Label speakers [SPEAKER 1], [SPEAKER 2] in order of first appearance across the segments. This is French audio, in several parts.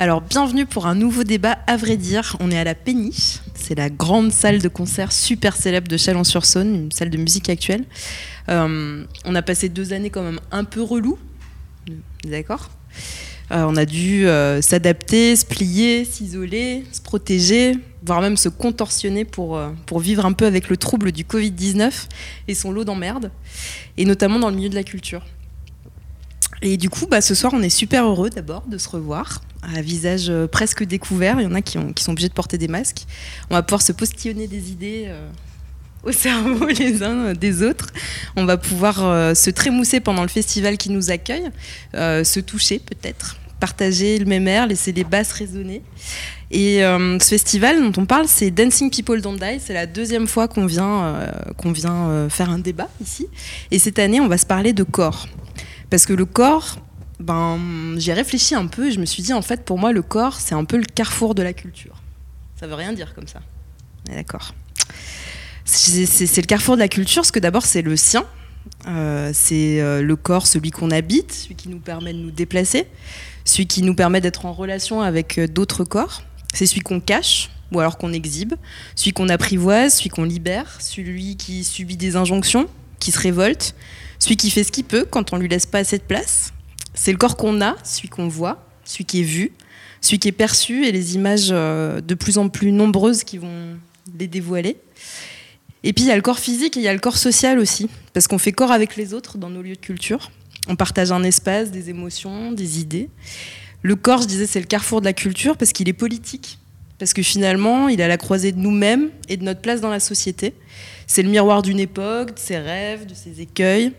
[SPEAKER 1] Alors, bienvenue pour un nouveau débat, à vrai dire. On est à la Péniche. C'est la grande salle de concert super célèbre de Chalon-sur-Saône, une salle de musique actuelle. Euh, on a passé deux années quand même un peu relou. D'accord euh, On a dû euh, s'adapter, se plier, s'isoler, se protéger, voire même se contorsionner pour, pour vivre un peu avec le trouble du Covid-19 et son lot d'emmerdes, et notamment dans le milieu de la culture. Et du coup, bah, ce soir, on est super heureux d'abord de se revoir, à visage euh, presque découvert. Il y en a qui, ont, qui, sont obligés de porter des masques. On va pouvoir se postillonner des idées euh, au cerveau les uns des autres. On va pouvoir euh, se trémousser pendant le festival qui nous accueille, se toucher peut-être, partager le même air, laisser les basses résonner. Et ce festival dont on parle, c'est Dancing People Don't Die. C'est la deuxième fois qu'on vient, qu'on vient faire un débat ici. Et cette année, on va se parler de corps. Parce que le corps, ben, j'ai réfléchi un peu et je me suis dit, en fait, pour moi, le corps, c'est un peu le carrefour de la culture. Ça veut rien dire comme ça. D'accord. C'est le carrefour de la culture, parce que d'abord, c'est le sien. Euh, c'est euh, le corps, celui qu'on habite, celui qui nous permet de nous déplacer, celui qui nous permet d'être en relation avec euh, d'autres corps. C'est celui qu'on cache ou alors qu'on exhibe, celui qu'on apprivoise, celui qu'on libère, celui qui subit des injonctions, qui se révolte, celui qui fait ce qu'il peut quand on lui laisse pas assez de place. C'est le corps qu'on a, celui qu'on voit, celui qui est vu, celui qui est perçu et les images euh, de plus en plus nombreuses qui vont les dévoiler. Et puis il y a le corps physique et il y a le corps social aussi, parce qu'on fait corps avec les autres dans nos lieux de culture. On partage un espace, des émotions, des idées. Le corps, je disais, c'est le carrefour de la culture parce qu'il est politique, parce que finalement, il est à la croisée de nous-mêmes et de notre place dans la société. C'est le miroir d'une époque, de ses rêves, de ses écueils.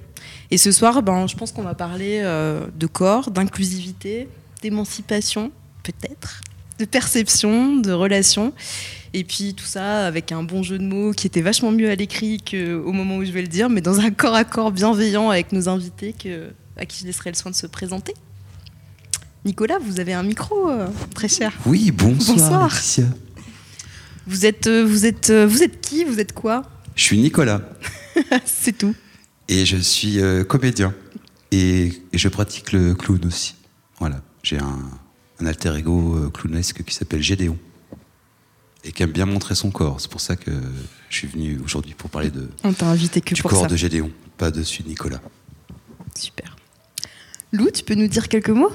[SPEAKER 1] Et ce soir, ben, je pense qu'on va parler euh, de corps, d'inclusivité, d'émancipation, peut-être, de perception, de relation. Et puis tout ça avec un bon jeu de mots qui était vachement mieux à l'écrit qu'au moment où je vais le dire, mais dans un corps à corps bienveillant avec nos invités que, à qui je laisserai le soin de se présenter. Nicolas, vous avez un micro, euh, très cher.
[SPEAKER 2] Oui, bonsoir. bonsoir.
[SPEAKER 1] Vous êtes, euh, vous êtes, vous êtes qui Vous êtes quoi?
[SPEAKER 2] Je suis Nicolas.
[SPEAKER 1] C'est tout.
[SPEAKER 2] Et je suis euh, comédien. Et, je pratique le clown aussi. Voilà. J'ai un, alter ego euh, clownesque qui s'appelle Gédéon. Et qui aime bien montrer son corps. C'est pour ça que je suis venu aujourd'hui pour parler de,
[SPEAKER 1] On t'a invité que
[SPEAKER 2] du
[SPEAKER 1] pour
[SPEAKER 2] corps de Gédéon, pas de celui de Nicolas.
[SPEAKER 1] Super. Lou, tu peux nous dire quelques mots?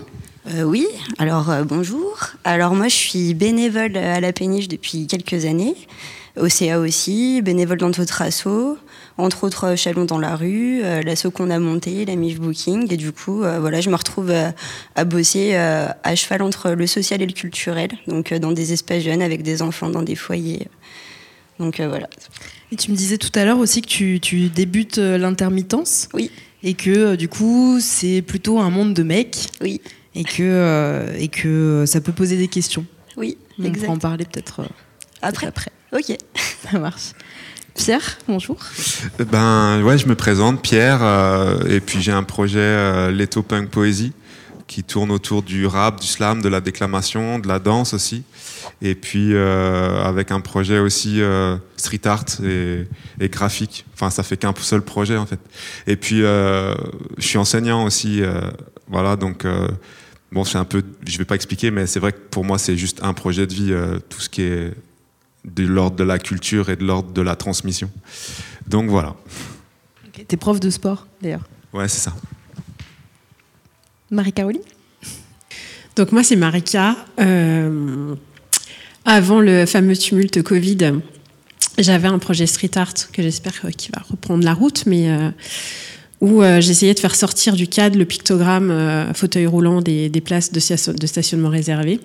[SPEAKER 3] Euh, oui, alors bonjour. Alors moi je suis bénévole à la péniche depuis quelques années, au CA aussi, bénévole dans d'autres assos entre autres euh, Chalon dans la rue, euh, l'assaut qu'on a monté, la MIF Booking. Et du coup, euh, voilà, je me retrouve à bosser à cheval entre le social et le culturel, donc dans des espaces jeunes avec des enfants dans des foyers. Donc voilà.
[SPEAKER 1] Et tu me disais tout à l'heure aussi que tu, tu débutes l'intermittence.
[SPEAKER 3] Oui.
[SPEAKER 1] Et que du coup, c'est plutôt un monde de mecs.
[SPEAKER 3] Oui.
[SPEAKER 1] Et que, et que ça peut poser des questions.
[SPEAKER 3] Oui,
[SPEAKER 1] On pourra en parler peut-être
[SPEAKER 3] après.
[SPEAKER 1] après.
[SPEAKER 3] Ok.
[SPEAKER 1] Ça marche. Pierre, bonjour.
[SPEAKER 4] Ben ouais, je me présente, Pierre, euh, et puis j'ai un projet euh, Leto Punk Poésie qui tourne autour du rap, du slam, de la déclamation, de la danse aussi, et puis euh, avec un projet aussi street art et, et, graphique. Enfin, ça fait qu'un seul projet en fait. Et puis je suis enseignant aussi, voilà, donc bon, c'est un peu, je vais pas expliquer, mais c'est vrai que pour moi c'est juste un projet de vie, tout ce qui est de l'ordre de la culture et de l'ordre de la transmission. Donc voilà.
[SPEAKER 1] Okay. T'es prof de sport d'ailleurs
[SPEAKER 4] Ouais, c'est ça.
[SPEAKER 1] Marie-Caroline
[SPEAKER 5] Donc moi c'est Marika. Euh, avant le fameux tumulte Covid, j'avais un projet street art que j'espère qu'il va reprendre la route, mais euh, où euh, j'essayais de faire sortir du cadre le pictogramme fauteuil roulant des, places de, stationnement réservées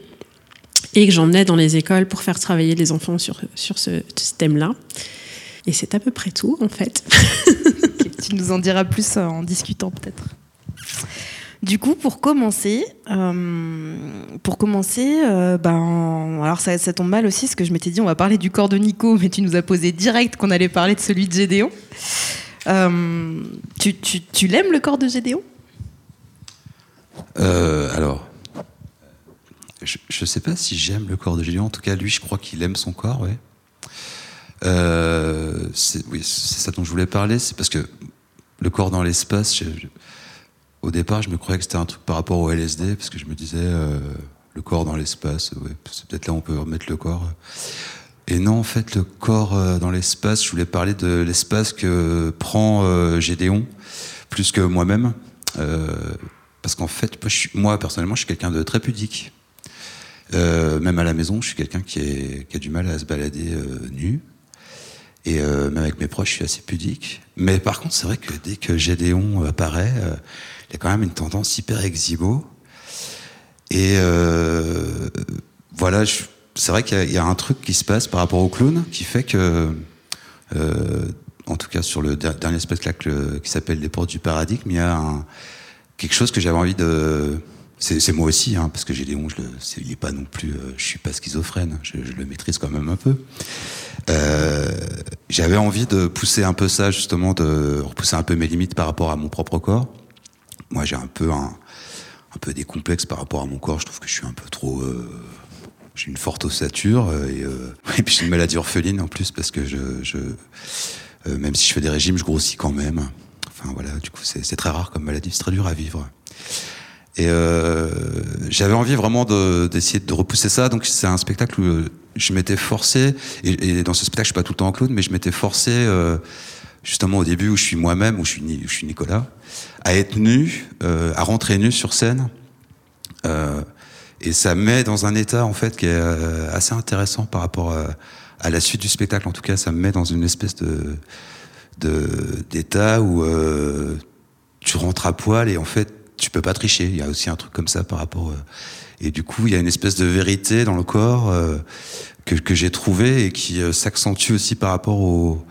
[SPEAKER 5] et que j'emmenais dans les écoles pour faire travailler les enfants sur, sur ce, thème-là. Et c'est à peu près tout, en fait.
[SPEAKER 1] tu nous en diras plus euh, en discutant, peut-être. Du coup, pour commencer, euh, pour commencer, euh, ben, alors ça, ça, tombe mal aussi, parce que je m'étais dit on va parler du corps de Nico, mais tu nous as posé direct qu'on allait parler de celui de Gédéon. Tu, tu, tu l'aimes le corps de Gédéon?
[SPEAKER 2] Alors, je ne sais pas si j'aime le corps de Gédéon. En tout cas, lui, je crois qu'il aime son corps. Euh, oui, c'est ça dont je voulais parler. C'est parce que le corps dans l'espace, au départ, je me croyais que c'était un truc par rapport au LSD, parce que je me disais, euh, le corps dans l'espace, ouais, c'est peut-être là où on peut remettre le corps. Et non, en fait, le corps euh, dans l'espace, je voulais parler de l'espace que prend euh, Gédéon, plus que moi-même. Euh, parce qu'en fait, moi, personnellement, je suis quelqu'un de très pudique. Même à la maison, je suis quelqu'un qui, a du mal à se balader nu. Et même avec mes proches, je suis assez pudique. Mais par contre, c'est vrai que dès que Gédéon apparaît, il y a quand même une tendance hyper exhibo. Et voilà, je- c'est vrai qu'il y, a- un truc qui se passe par rapport au clown qui fait que, euh, en tout cas sur le der- dernier spectacle qui s'appelle Les Portes du Paradigme, il y a quelque chose que j'avais envie de. C'est moi aussi, hein, parce que Gédéon, je le, il est pas non plus. euh, je suis pas schizophrène, je, le maîtrise quand même un peu. Euh, j'avais envie de pousser un peu ça, justement, de repousser un peu mes limites par rapport à mon propre corps. Moi, j'ai un peu un, peu des complexes par rapport à mon corps. Je trouve que je suis un peu trop. J'ai une forte ossature euh, et, euh, et puis j'ai une maladie orpheline en plus parce que je, euh, même si je fais des régimes, je grossis quand même. Enfin voilà, du coup c'est très rare comme maladie, c'est très dur à vivre. Et j'avais envie vraiment de- d'essayer de, repousser ça. Donc c'est un spectacle où je m'étais forcé, et, dans ce spectacle je suis pas tout le temps en clown, mais je m'étais forcé justement au début où je suis moi-même, où je suis, Nicolas, à être nu, à rentrer nu sur scène. Et ça me met dans un état en fait qui est euh, assez intéressant par rapport à, à la suite du spectacle. En tout cas, ça me met dans une espèce de de- d'état où euh, tu rentres à poil et en fait tu peux pas tricher. Il y a aussi un truc comme ça par rapport. euh, et du coup, il y a une espèce de vérité dans le corps euh, que, que j'ai trouvé et qui euh, s'accentue aussi par rapport au,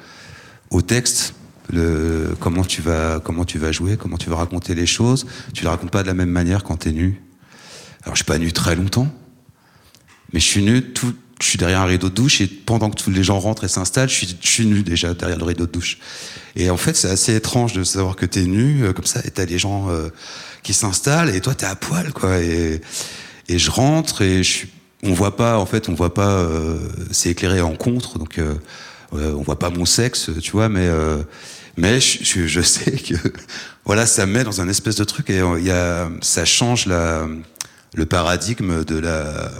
[SPEAKER 2] au texte. Le, comment tu vas comment tu vas jouer, comment tu vas raconter les choses. Tu les racontes pas de la même manière quand t'es nu. Alors je suis pas nu très longtemps, mais je suis nu tout. Je suis derrière un rideau de douche et pendant que tous les gens rentrent et s'installent, je suis, je nu déjà derrière le rideau de douche. Et en fait, c'est assez étrange de savoir que t'es nu euh, comme ça et t'as les gens euh, qui s'installent et toi t'es à poil quoi. Et, je rentre et je suis, on voit pas en fait, on voit pas. euh, c'est éclairé en contre, donc on voit pas mon sexe, tu vois, mais je, sais que voilà, ça me met dans un espèce de truc et ça change la le paradigme de la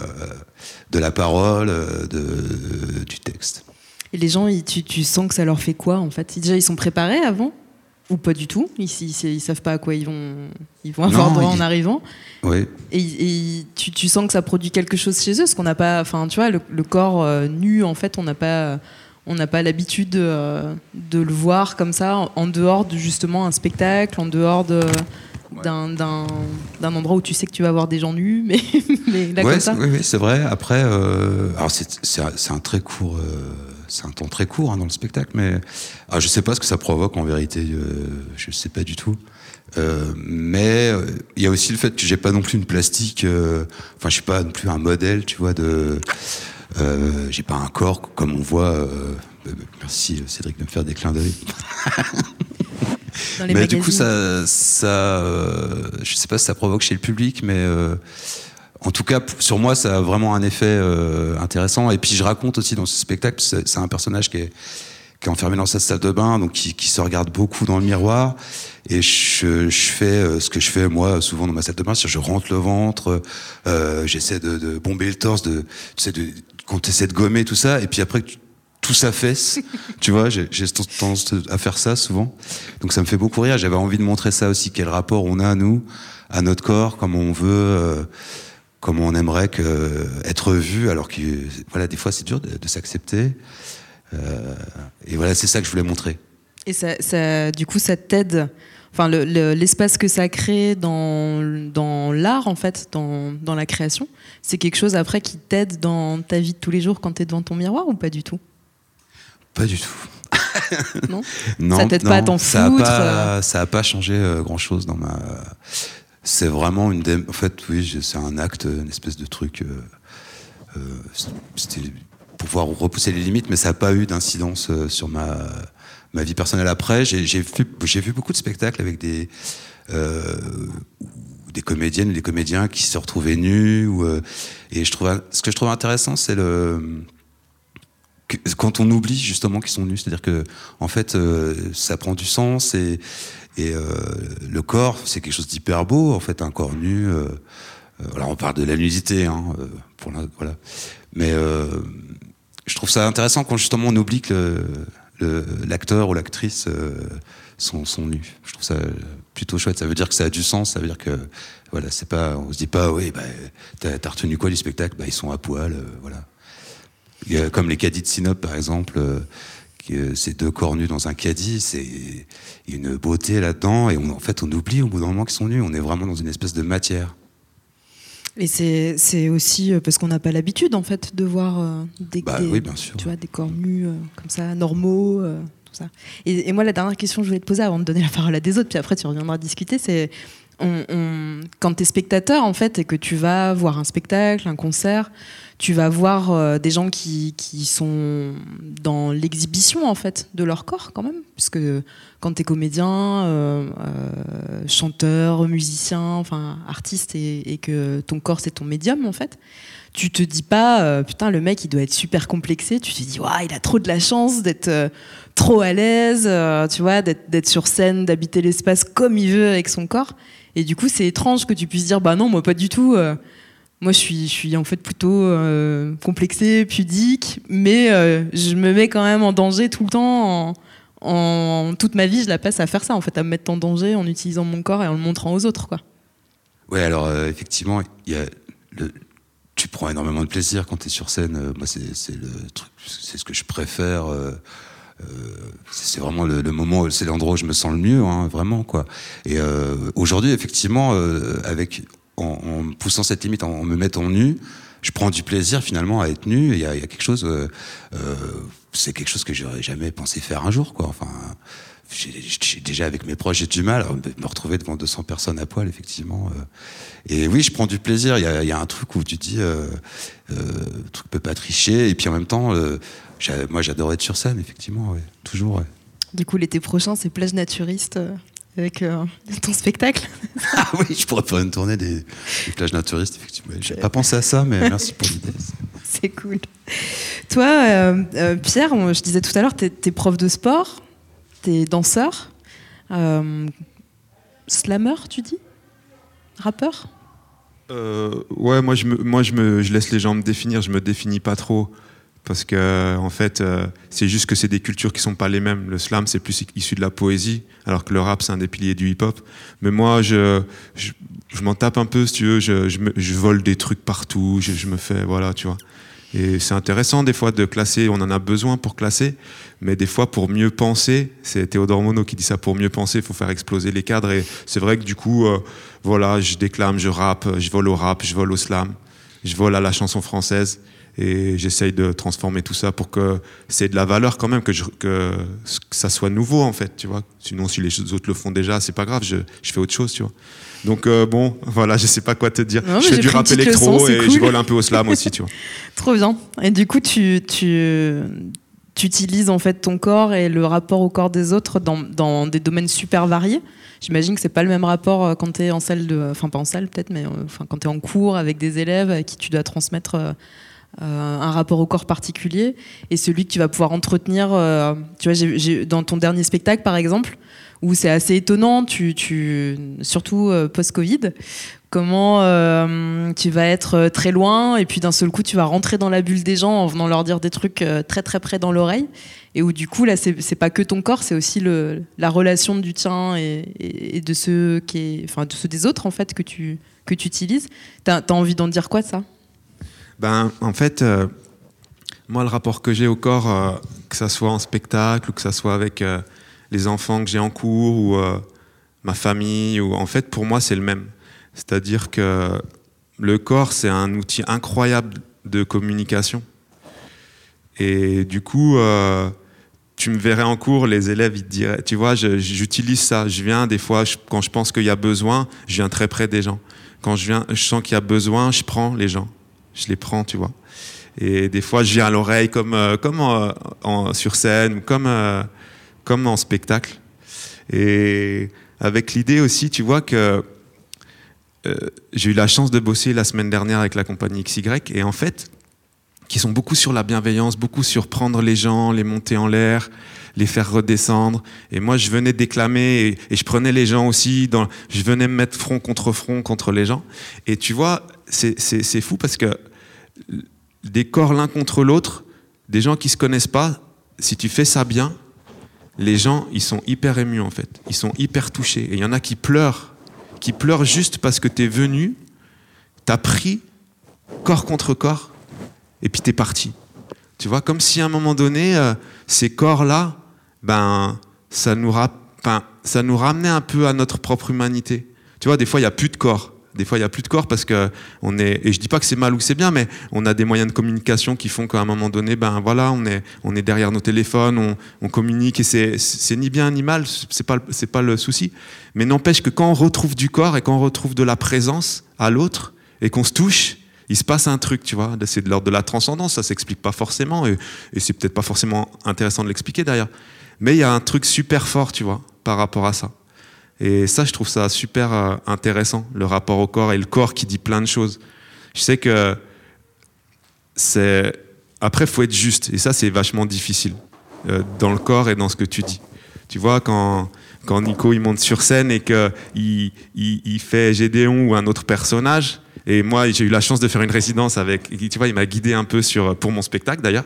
[SPEAKER 2] de la parole, de, du texte.
[SPEAKER 1] Et les gens, ils- tu, tu sens que ça leur fait quoi en fait? Déjà, ils sont préparés avant? Ou pas du tout? Ils, ils, ils savent pas à quoi ils vont, ils vont avoir
[SPEAKER 2] Non,
[SPEAKER 1] droit en arrivant?
[SPEAKER 2] Oui.
[SPEAKER 1] Et, et tu, tu sens que ça produit quelque chose chez eux, parce qu'on n'a pas, enfin, tu vois, le, le corps euh, nu, en fait, on n'a pas, on n'a pas l'habitude euh, de le voir comme ça, en, en dehors de justement un spectacle, en dehors de d'un endroit où tu sais que tu vas voir des gens nus, mais, mais là
[SPEAKER 2] Ouais,
[SPEAKER 1] comme ça.
[SPEAKER 2] oui, oui, c'est vrai. Après, euh, alors c'est un, très court, euh, c'est un temps très court hein, dans le spectacle, mais alors, je sais pas ce que ça provoque en vérité. Euh, je sais pas du tout. Euh, mais il y a aussi le fait que j'ai pas non plus une plastique. euh, Enfin, je suis pas non plus un modèle, tu vois. De, j'ai pas un corps comme on voit. merci Cédric de me faire des clins d'œil.
[SPEAKER 1] Dans les
[SPEAKER 2] Mais du coup, ça, ça euh, je sais pas si ça provoque chez le public, mais euh, en tout cas, sur moi, ça a vraiment un effet euh, intéressant. Et puis, je raconte aussi dans ce spectacle, c'est un personnage qui est, qui est enfermé dans sa salle de bain, donc qui, qui se regarde beaucoup dans le miroir. Et je, je fais euh, ce que je fais moi souvent dans ma salle de bain, c'est-à-dire je rentre le ventre, j'essaie de, de bomber le torse, de, tu sais, de, quand tu essaies de gommer tout ça, et puis après tout s'affaisse, tu vois, j'ai tendance à faire ça souvent. Donc ça me fait beaucoup rire. J'avais envie de montrer ça aussi, quel rapport on a nous à notre corps, comment on veut, euh, comment on aimerait que, être vu, alors que voilà, des fois c'est dur de, s'accepter. Euh, et voilà, c'est ça que je voulais montrer.
[SPEAKER 1] Et ça, du coup, ça t'aide. Enfin, le- le- l'espace que ça crée dans, dans l'art, en fait, dans, dans la création, c'est quelque chose après qui t'aide dans ta vie de tous les jours quand tu es devant ton miroir ou pas du tout?
[SPEAKER 2] Pas du tout.
[SPEAKER 1] Non?
[SPEAKER 2] Non,
[SPEAKER 1] Ça t'aide pas à t'en foutre,
[SPEAKER 2] pas, ça a pas changé grand chose dans ma. C'est vraiment une. dé- En fait, oui, c'est un acte, une espèce de truc. euh, euh, C'était pour pouvoir repousser les limites, mais ça n'a pas eu d'incidence euh, sur ma ma vie personnelle après. J'ai vu, beaucoup de spectacles avec des euh, des comédiennes des comédiens qui se retrouvaient nus. Ou, euh, et je trouve, ce que je trouve intéressant, c'est le quand on oublie justement qu'ils sont nus, c'est-à-dire que en fait euh, ça prend du sens et, et euh, le corps c'est quelque chose d'hyper beau en fait un corps nu. Euh, alors on parle de la nudité, hein, pour la, voilà, mais je trouve ça intéressant quand justement on oublie que l'acteur ou l'actrice sont, sont, nus. Je trouve ça plutôt chouette. Ça veut dire que ça a du sens. Ça veut dire que voilà, c'est pas, on se dit pas, oui, bah, t'as retenu quoi du spectacle? Bah ils sont à poil, voilà comme les caddies de Sinop, par exemple, euh, euh, ces deux corps nus dans un caddie, c'est une beauté là-dedans. Et en fait, on oublie au bout d'un moment qu'ils sont nus. On est vraiment dans une espèce de matière.
[SPEAKER 1] Et c'est aussi euh, parce qu'on n'a pas l'habitude, en fait, de voir des,
[SPEAKER 2] bah, oui, bien sûr.
[SPEAKER 1] Tu vois, des corps nus comme ça, normaux. tout ça. Et, moi, la dernière question que je voulais te poser avant de donner la parole à des autres, puis après tu reviendras discuter, c'est quand tu es spectateur, en fait, et que tu vas voir un spectacle, un concert, tu vas voir euh, des gens qui, sont dans l'exhibition en fait de leur corps quand même, puisque quand tu es comédien, euh, euh, chanteur, musicien, enfin artiste et, que ton corps c'est ton médium en fait, tu te dis pas putain le mec il doit être super complexé, tu te dis waouh il a trop de la chance d'être trop à l'aise, tu vois, d'être sur scène, d'habiter l'espace comme il veut avec son corps. Et du coup c'est étrange que tu puisses dire bah non moi pas du tout moi, je suis, en fait plutôt euh, complexée, pudique, mais euh, je me mets quand même en danger tout le temps. En, toute ma vie, je la passe à faire ça, en fait, à me mettre en danger en utilisant mon corps et en le montrant aux autres, quoi.
[SPEAKER 2] Ouais, alors euh, effectivement, tu prends énormément de plaisir quand tu es sur scène. moi, c'est le truc, c'est ce que je préfère. C'est vraiment le, moment, c'est l'endroit où je me sens le mieux, hein, vraiment quoi. Et aujourd'hui, effectivement, avec en, poussant cette limite, en, me mettant nu, je prends du plaisir finalement à être nu. Il y, a quelque chose, euh, euh, c'est quelque chose que j'aurais jamais pensé faire un jour, quoi. Enfin, j'ai déjà avec mes proches j'ai du mal à me retrouver devant 200 personnes à poil, effectivement. Euh. Et oui, je prends du plaisir. Il y a, un truc où tu dis, euh, le truc peut pas tricher. Et puis en même temps, moi j'adore être sur scène, effectivement, toujours.
[SPEAKER 1] Du coup, l'été prochain, c'est plage naturiste avec euh, ton spectacle.
[SPEAKER 2] ah oui, je pourrais faire une tournée des, plages naturistes, effectivement. J'ai pas pensé à ça, mais merci pour l'idée.
[SPEAKER 1] C'est cool. Toi, euh, euh, Pierre, je disais tout à l'heure, tu es, prof de sport, tu es danseur, slammer, tu dis? Rappeur?
[SPEAKER 4] Ouais, moi, je, me, moi je, me, je laisse les gens me définir, je me définis pas trop parce que en fait euh, c'est juste que c'est des cultures qui sont pas les mêmes. Le slam c'est plus issu de la poésie, alors que le rap c'est un des piliers du hip-hop. Mais moi je, je, m'en tape un peu si tu veux, je, je, vole des trucs partout, je, me fais voilà tu vois. Et c'est intéressant des fois de classer, on en a besoin pour classer, mais des fois pour mieux penser, c'est Théodore Monod qui dit ça, pour mieux penser, il faut faire exploser les cadres. Et c'est vrai que du coup, euh, voilà, je déclame, je rappe, je vole au rap, je vole au slam, je vole à la chanson française et j'essaye de transformer tout ça pour que c'est de la valeur quand même, que, que, ça soit nouveau en fait, tu vois. Sinon, si les autres le font déjà, c'est pas grave, je, je, fais autre chose, tu vois. Donc euh, bon, voilà, je sais pas quoi te dire. je fais du rap électro et je vole un peu au slam aussi, tu vois.
[SPEAKER 1] Trop bien. Et du coup, tu, tu, tu, utilises en fait ton corps et le rapport au corps des autres dans, dans des domaines super variés. J'imagine que c'est pas le même rapport euh, quand tu es en salle de, enfin pas en salle peut-être, mais euh, enfin quand tu es en cours avec des élèves à qui tu dois transmettre un rapport au corps particulier et celui que tu vas pouvoir entretenir. Euh, tu vois, dans ton dernier spectacle, par exemple, où c'est assez étonnant, tu, tu surtout euh, post-Covid, comment tu vas être très loin et puis d'un seul coup tu vas rentrer dans la bulle des gens en venant leur dire des trucs très très près dans l'oreille et où du coup là c'est pas que ton corps c'est aussi le, la relation du tien et, de ceux qui enfin ceux des autres en fait que tu que tu utilises t'as as envie d'en dire quoi ça?
[SPEAKER 4] Ben, En fait, euh, moi, le rapport que j'ai au corps, euh, que ça soit en spectacle ou que ça soit avec euh, les enfants que j'ai en cours ou ma famille, ou, en fait, pour moi, c'est le même. C'est-à-dire que le corps, c'est un outil incroyable de communication. Et du coup, tu me verrais en cours, les élèves, ils te diraient, tu vois, j'utilise ça. Je viens des fois, quand je pense qu'il y a besoin, je viens très près des gens. Quand je, viens, je sens qu'il y a besoin, je prends les gens je les prends, tu vois. Et des fois, je viens à l'oreille comme, euh, comme en, sur scène comme, euh, comme en spectacle. Et avec l'idée aussi, tu vois, que euh, j'ai eu la chance de bosser la semaine dernière avec la compagnie XY. Et en fait, qui sont beaucoup sur la bienveillance, beaucoup sur prendre les gens, les monter en l'air, les faire redescendre. Et moi, je venais déclamer et, je prenais les gens aussi. Dans, je venais me mettre front contre front contre les gens. Et tu vois, c'est fou parce que des corps l'un contre l'autre, des gens qui se connaissent pas, si tu fais ça bien, les gens, ils sont hyper émus en fait. Ils sont hyper touchés. Et il y en a qui pleurent, qui pleurent juste parce que tu es venu, tu as pris corps contre corps, et puis tu es parti. Tu vois, comme si à un moment donné, euh, ces corps-là, ben, ça nous, ça nous ramenait un peu à notre propre humanité. Tu vois, des fois, il n'y a plus de corps. Des fois, il n'y a plus de corps parce que on est. Et je dis pas que c'est mal ou c'est bien, mais on a des moyens de communication qui font qu'à un moment donné, ben voilà, on est, on est derrière nos téléphones, on, on communique et c'est ni bien ni mal, c'est pas, c'est pas le souci. Mais n'empêche que quand on retrouve du corps et quand on retrouve de la présence à l'autre et qu'on se touche, il se passe un truc, tu vois. C'est de l'ordre de la transcendance, ça s'explique pas forcément et, et c'est peut-être pas forcément intéressant de l'expliquer d'ailleurs. Mais il y a un truc super fort, tu vois, par rapport à ça. Et ça, je trouve ça super euh, intéressant, le rapport au corps et le corps qui dit plein de choses. Je sais que c'est. Après, faut être juste. Et ça, c'est vachement difficile euh, dans le corps et dans ce que tu dis. Tu vois, quand, quand Nico il monte sur scène et qu'il il, il, fait Gédéon ou un autre personnage, et moi j'ai eu la chance de faire une résidence avec, tu vois, il m'a guidé un peu sur, pour mon spectacle d'ailleurs,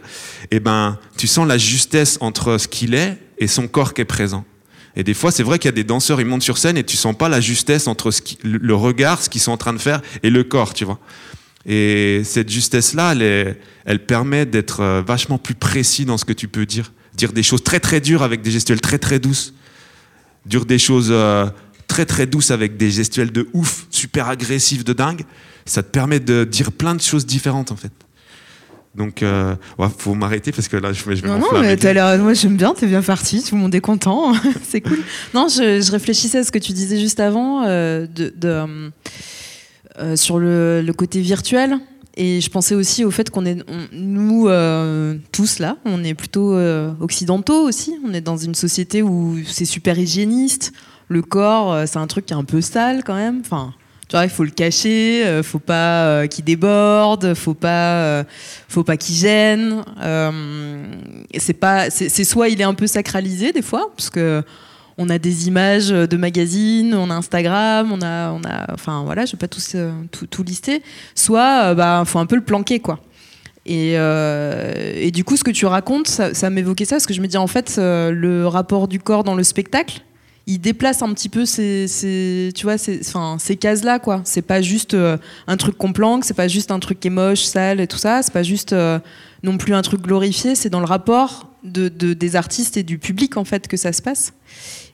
[SPEAKER 4] et ben tu sens la justesse entre ce qu'il est et son corps qui est présent. Et des fois, c'est vrai qu'il y a des danseurs, ils montent sur scène et tu sens pas la justesse entre le regard, ce qu'ils sont en train de faire, et le corps, tu vois. Et cette justesse-là, elle, permet d'être euh, vachement plus précis dans ce que tu peux dire. Dire des choses très très dures avec des gestuels très très douces. Dire des choses euh, très très douces avec des gestuels de ouf, super agressifs de dingue. Ça te permet de dire plein de choses différentes en fait. Donc, euh, ouais, faut m'arrêter parce que là, je, je vais
[SPEAKER 1] Non, non, mais l'air, moi j'aime bien, t'es bien parti, tout le monde est content, c'est cool. Non, je, réfléchissais à ce que tu disais juste avant euh, de, euh, euh, sur le, côté virtuel. Et je pensais aussi au fait qu'on est, nous tous là, on est plutôt occidentaux aussi. On est dans une société où c'est super hygiéniste. Le corps, c'est un truc qui est un peu sale quand même. Enfin, il faut le cacher, euh, faut pas euh, qu'il déborde, faut pas, euh, faut pas qu'il gêne. c'est pas, c'est soit il est un peu sacralisé des fois, parce que on a des images de magazines, on a Instagram, on a, on a, enfin voilà, je vais pas tout, tout, lister. Soit, bah, faut un peu le planquer quoi. Et, et, du coup, ce que tu racontes, ça, ça m'évoquait ça, parce que je me dis en fait, le rapport du corps dans le spectacle, il déplace un petit peu ces, tu vois, ces, cases-là, quoi. C'est pas juste euh, un truc qu'on planque, c'est pas juste un truc qui est moche, sale et tout ça, c'est pas juste euh, non plus un truc glorifié, c'est dans le rapport de, des artistes et du public, en fait, que ça se passe.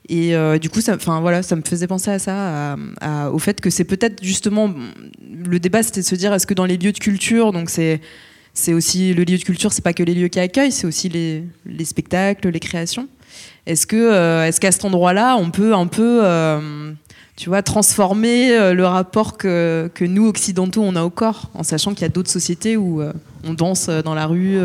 [SPEAKER 1] Et euh, du coup, ça, voilà, ça me faisait penser à ça, au fait que c'est peut-être justement. Le débat, c'était de se dire est-ce que dans les lieux de culture, donc c'est. C'est aussi le lieu de culture, c'est pas que les lieux qui accueillent, c'est aussi les spectacles, les créations. Est-ce que, euh, est-ce qu'à cet endroit-là, on peut un peu, euh, tu vois, transformer euh, le rapport que, que, nous occidentaux on a au corps, en sachant qu'il y a d'autres sociétés où on danse dans la rue,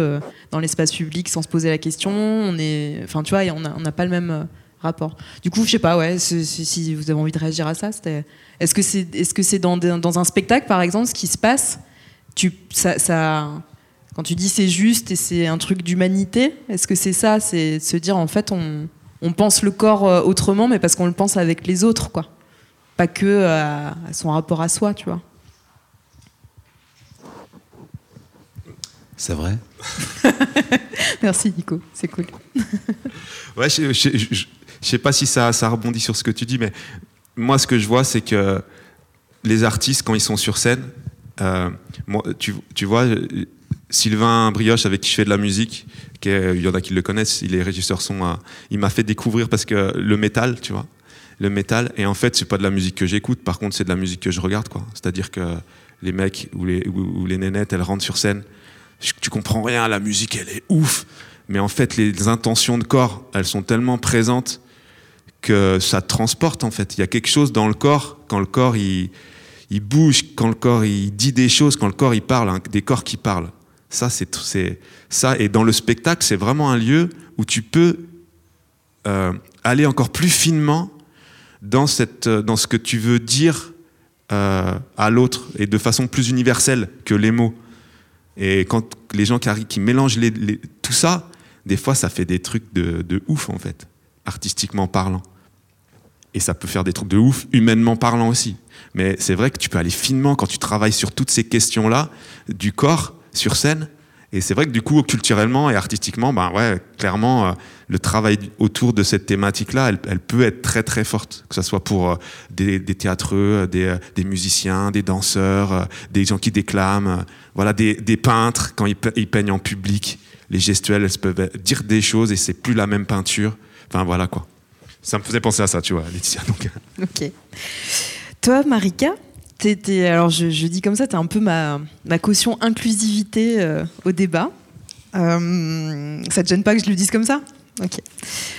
[SPEAKER 1] dans l'espace public, sans se poser la question. On est, enfin, tu vois, on n'a pas le même rapport. Du coup, je sais pas, ouais, si, vous avez envie de réagir à ça, est-ce que c'est, est-ce que c'est dans, dans, un spectacle, par exemple, ce qui se passe, tu, ça, ça quand tu dis c'est juste et c'est un truc d'humanité, est-ce que c'est ça C'est se dire en fait on, pense le corps euh, autrement, mais parce qu'on le pense avec les autres, quoi. Pas que euh, à, son rapport à soi, tu vois.
[SPEAKER 2] C'est vrai?
[SPEAKER 1] Merci Nico, c'est cool.
[SPEAKER 4] ouais, je, je, sais pas si ça, ça rebondit sur ce que tu dis, mais moi ce que je vois, c'est que les artistes, quand ils sont sur scène, euh, moi, tu, tu, vois, Sylvain Brioche, avec qui je fais de la musique, il y en a qui le connaissent, il est régisseur son, il m'a fait découvrir parce que le métal, tu vois, le métal, et en fait, c'est pas de la musique que j'écoute, par contre, c'est de la musique que je regarde, quoi. C'est-à-dire que les mecs ou les, nénettes, elles rentrent sur scène, tu comprends rien, la musique, elle est ouf, mais en fait, les intentions de corps, elles sont tellement présentes que ça transporte, en fait. Il y a quelque chose dans le corps, quand le corps, il, il bouge, quand le corps, il dit des choses, quand le corps, il parle, hein, des corps qui parlent. Ça, c'est ça. Et dans le spectacle, c'est vraiment un lieu où tu peux euh, aller encore plus finement dans, cette, dans ce que tu veux dire euh, à l'autre et de façon plus universelle que les mots. Et quand les gens qui, mélangent tout ça, des fois, ça fait des trucs de, de ouf, en fait, artistiquement parlant. Et ça peut faire des trucs de ouf, humainement parlant aussi. Mais c'est vrai que tu peux aller finement quand tu travailles sur toutes ces questions-là, du corps, sur scène. Et c'est vrai que du coup, culturellement et artistiquement, ben ouais, clairement, euh, le travail autour de cette thématique-là, elle, peut être très très forte. Que ce soit pour euh, des, théâtreux, des, euh, des musiciens, des danseurs, des gens qui déclament, voilà, des, peintres quand ils peignent en public. Les gestuelles, elles peuvent dire des choses et c'est plus la même peinture. Enfin voilà quoi. Ça me faisait penser à ça, tu vois, Laetitia. Donc,
[SPEAKER 1] Ok. Toi, Marika, t'es- alors je, dis comme ça, tu un peu ma, caution inclusivité euh, au débat. Euh, ça te gêne pas que je le dise comme ça? Ok.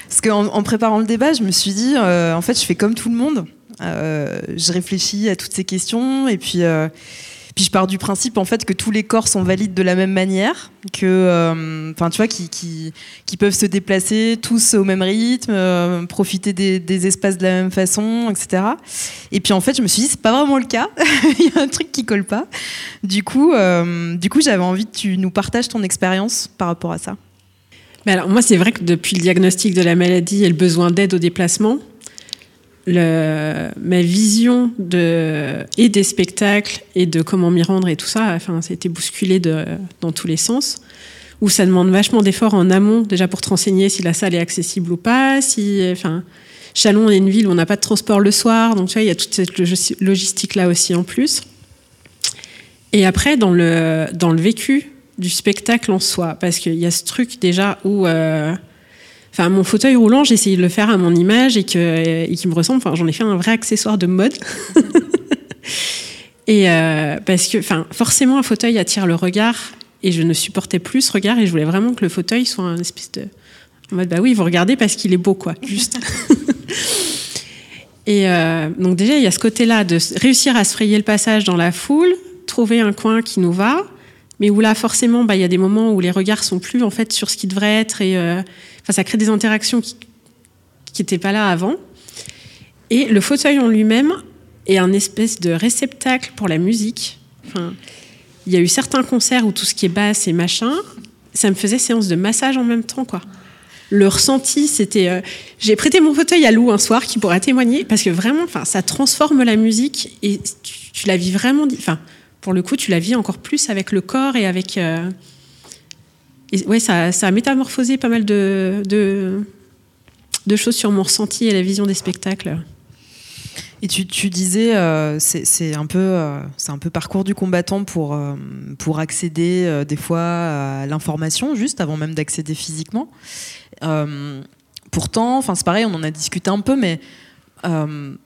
[SPEAKER 1] Parce qu'en en préparant le débat, je me suis dit, euh, en fait, je fais comme tout le monde. Euh, je réfléchis à toutes ces questions et puis, puis je pars du principe en fait que tous les corps sont valides de la même manière, que, euh, enfin, tu vois, qui, qui, peuvent se déplacer tous au même rythme, euh, profiter des, des espaces de la même façon, etc. Et puis en fait, je me suis dit, c'est pas vraiment le cas. Il y a un truc qui colle pas. Du coup, euh, du coup, j'avais envie que tu nous partages ton expérience par rapport à ça.
[SPEAKER 5] Mais alors, moi, c'est vrai que depuis le diagnostic de la maladie et le besoin d'aide au déplacement, ma vision de, et des spectacles et de comment m'y rendre et tout ça, enfin, ça a été bousculé dans tous les sens. Où ça demande vachement d'efforts en amont, déjà pour te renseigner si la salle est accessible ou pas. Si, enfin, Chalon est une ville où on n'a pas de transport le soir, donc tu vois, il y a toute cette logi- logistique-là aussi en plus. Et après, dans le, dans le vécu du spectacle en soi, parce qu'il y a ce truc déjà où. euh, Enfin, mon fauteuil roulant, j'ai essayé de le faire à mon image et et qui me ressemble. Enfin, j'en ai fait un vrai accessoire de mode. et euh, parce que, enfin, forcément, un fauteuil attire le regard et je ne supportais plus ce regard et je voulais vraiment que le fauteuil soit un espèce de en mode bah oui, vous regardez parce qu'il est beau, quoi, juste. et euh, donc déjà, il y a ce côté-là de réussir à se frayer le passage dans la foule, trouver un coin qui nous va, mais où là, forcément, bah, il y a des moments où les regards sont plus en fait sur ce qui devrait être et euh, enfin, ça crée des interactions qui n'étaient pas là avant. Et le fauteuil en lui-même est un espèce de réceptacle pour la musique. Enfin, il y a eu certains concerts où tout ce qui est basse et machin, ça me faisait séance de massage en même temps, quoi. Le ressenti, c'était. euh, J'ai prêté mon fauteuil à Lou un soir qui pourra témoigner parce que vraiment, ça transforme la musique et tu, la vis vraiment. Enfin, pour le coup, tu la vis encore plus avec le corps et avec. euh, et ouais, ça, a métamorphosé pas mal de, choses sur mon ressenti et la vision des spectacles.
[SPEAKER 1] Et tu, disais, euh, c'est c'est un peu, euh, c'est un peu parcours du combattant pour euh, accéder des fois à l'information juste avant même d'accéder physiquement. Pourtant, c'est pareil, on en a discuté un peu, mais on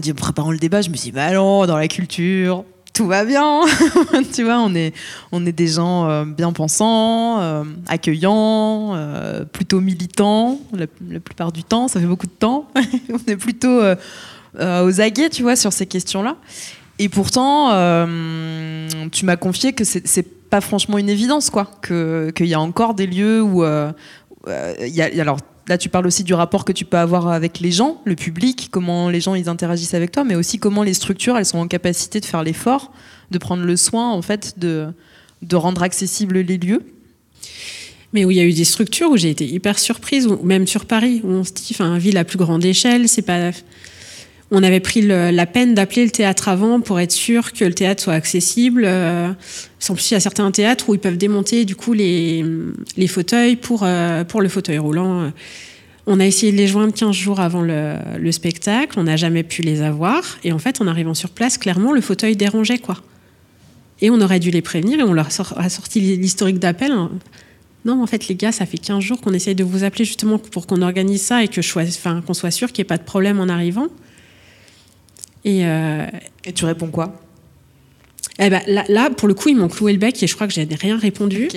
[SPEAKER 1] dit en préparant le débat, je me suis dit bah non, dans la culture, tout va bien. tu vois, on est on est des gens euh, bien pensants, euh, accueillants, euh, plutôt militants la, plupart du temps. Ça fait beaucoup de temps. on est plutôt aux aguets, tu vois, sur ces questions-là. Et pourtant, tu m'as confié que c'est pas franchement une évidence, quoi. Que- Qu'il y a encore des lieux où. Euh, alors, là, tu parles aussi du rapport que tu peux avoir avec les gens, le public, comment les gens ils interagissent avec toi, mais aussi comment les structures elles sont en capacité de faire l'effort, de prendre le soin, en fait, de, de rendre accessibles les lieux.
[SPEAKER 5] Mais où il y a eu des structures où j'ai été hyper surprise, ou même sur Paris, où on se dit, enfin, ville à plus grande échelle, c'est pas. On avait pris la peine d'appeler le théâtre avant pour être sûr que le théâtre soit accessible. Euh, en plus, il y a certains théâtres où ils peuvent démonter du coup les, les fauteuils pour, euh, pour le fauteuil roulant. On a essayé de les joindre 15 jours avant le, le spectacle, on n'a jamais pu les avoir. Et en fait, en arrivant sur place, clairement, le fauteuil dérangeait, quoi. Et on aurait dû les prévenir et on leur a sorti l'historique d'appel. Non, mais en fait, les gars, ça fait 15 jours qu'on essaye de vous appeler justement pour qu'on organise ça et que qu'on soit sûr qu'il n'y ait pas de problème en arrivant. Et, euh,
[SPEAKER 1] Et tu réponds quoi?
[SPEAKER 5] eh ben, là, là, pour le coup, ils m'ont cloué le bec et je crois que j'ai rien répondu.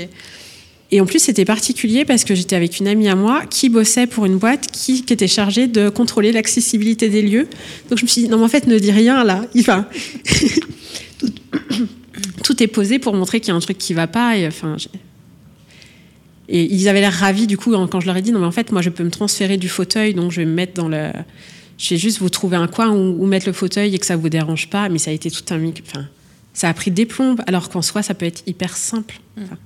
[SPEAKER 5] Et en plus, c'était particulier parce que j'étais avec une amie à moi qui bossait pour une boîte qui, qui était chargée de contrôler l'accessibilité des lieux. Donc je me suis dit, non, mais en fait, ne dis rien là. Enfin, tout, tout est posé pour montrer qu'il y a un truc qui va pas. Et, enfin, et ils avaient l'air ravis du coup quand je leur ai dit, non, mais en fait, moi, je peux me transférer du fauteuil, donc je vais me mettre dans le. Je vais juste vous trouver un coin où, où mettre le fauteuil et que ça vous dérange pas. Mais ça a été tout un mix. Enfin, ça a pris des plombes, alors qu'en soi, ça peut être hyper simple. Enfin,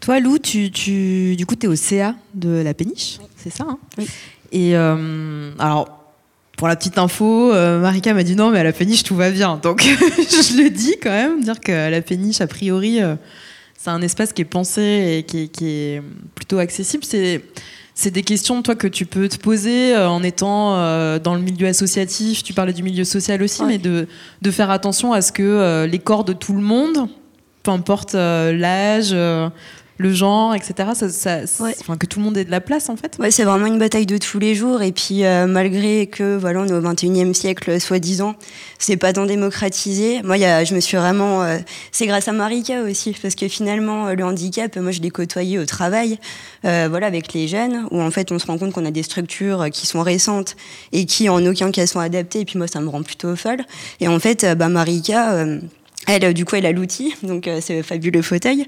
[SPEAKER 1] Toi, Lou, tu, tu, du coup, tu es au CA de la péniche, c'est ça hein
[SPEAKER 3] Oui.
[SPEAKER 1] Et euh, alors, pour la petite info, euh, Marika m'a dit non, mais à la péniche, tout va bien. Donc, je le dis quand même, dire que la péniche, a priori, euh, c'est un espace qui est pensé et qui est, qui est plutôt accessible. C'est. C'est des questions, toi, que tu peux te poser euh, en étant euh, dans le milieu associatif. Tu parlais du milieu social aussi,
[SPEAKER 3] Ouais.
[SPEAKER 1] mais de, de faire attention à ce que euh, les corps de tout le monde, peu importe l'âge, le genre, etc., ça, ça-
[SPEAKER 3] Ouais.
[SPEAKER 1] que tout le monde ait de la place, en fait.
[SPEAKER 3] Ouais, c'est vraiment une bataille de tous les jours. Et puis, euh, malgré que voilà, on est au 21e siècle, soi-disant, c'est pas tant démocratisé. Moi, y a, je me suis vraiment. euh, c'est grâce à Marika aussi, parce que finalement, euh, le handicap, moi, je l'ai côtoyé au travail, euh, voilà, avec les jeunes, où en fait, on se rend compte qu'on a des structures qui sont récentes et qui, en aucun cas, sont adaptées. Et puis, moi, ça me rend plutôt folle. Et en fait, euh, bah, Marika. Elle, euh, du coup, elle a l'outil, donc euh, c'est fabuleux fauteuil.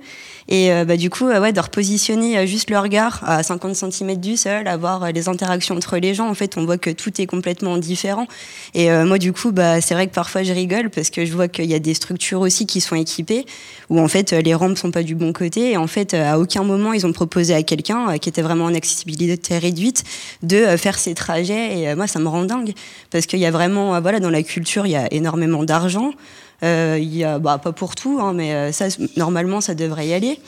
[SPEAKER 3] Et euh, bah, du coup, euh, ouais, de repositionner juste le regard à 50 cm du sol, avoir les interactions entre les gens, en fait, on voit que tout est complètement différent. Et moi, du coup, bah, c'est vrai que parfois je rigole parce que je vois qu'il y a des structures aussi qui sont équipées où en fait les rampes sont pas du bon côté. Et en fait, à aucun moment ils ont proposé à quelqu'un qui était vraiment en accessibilité réduite de faire ces trajets. Et moi, ça me rend dingue parce qu'il y a vraiment, voilà, dans la culture, il y a énormément d'argent. Euh, il y a, bah, pas pour tout, hein, mais euh, ça, normalement, ça devrait y aller.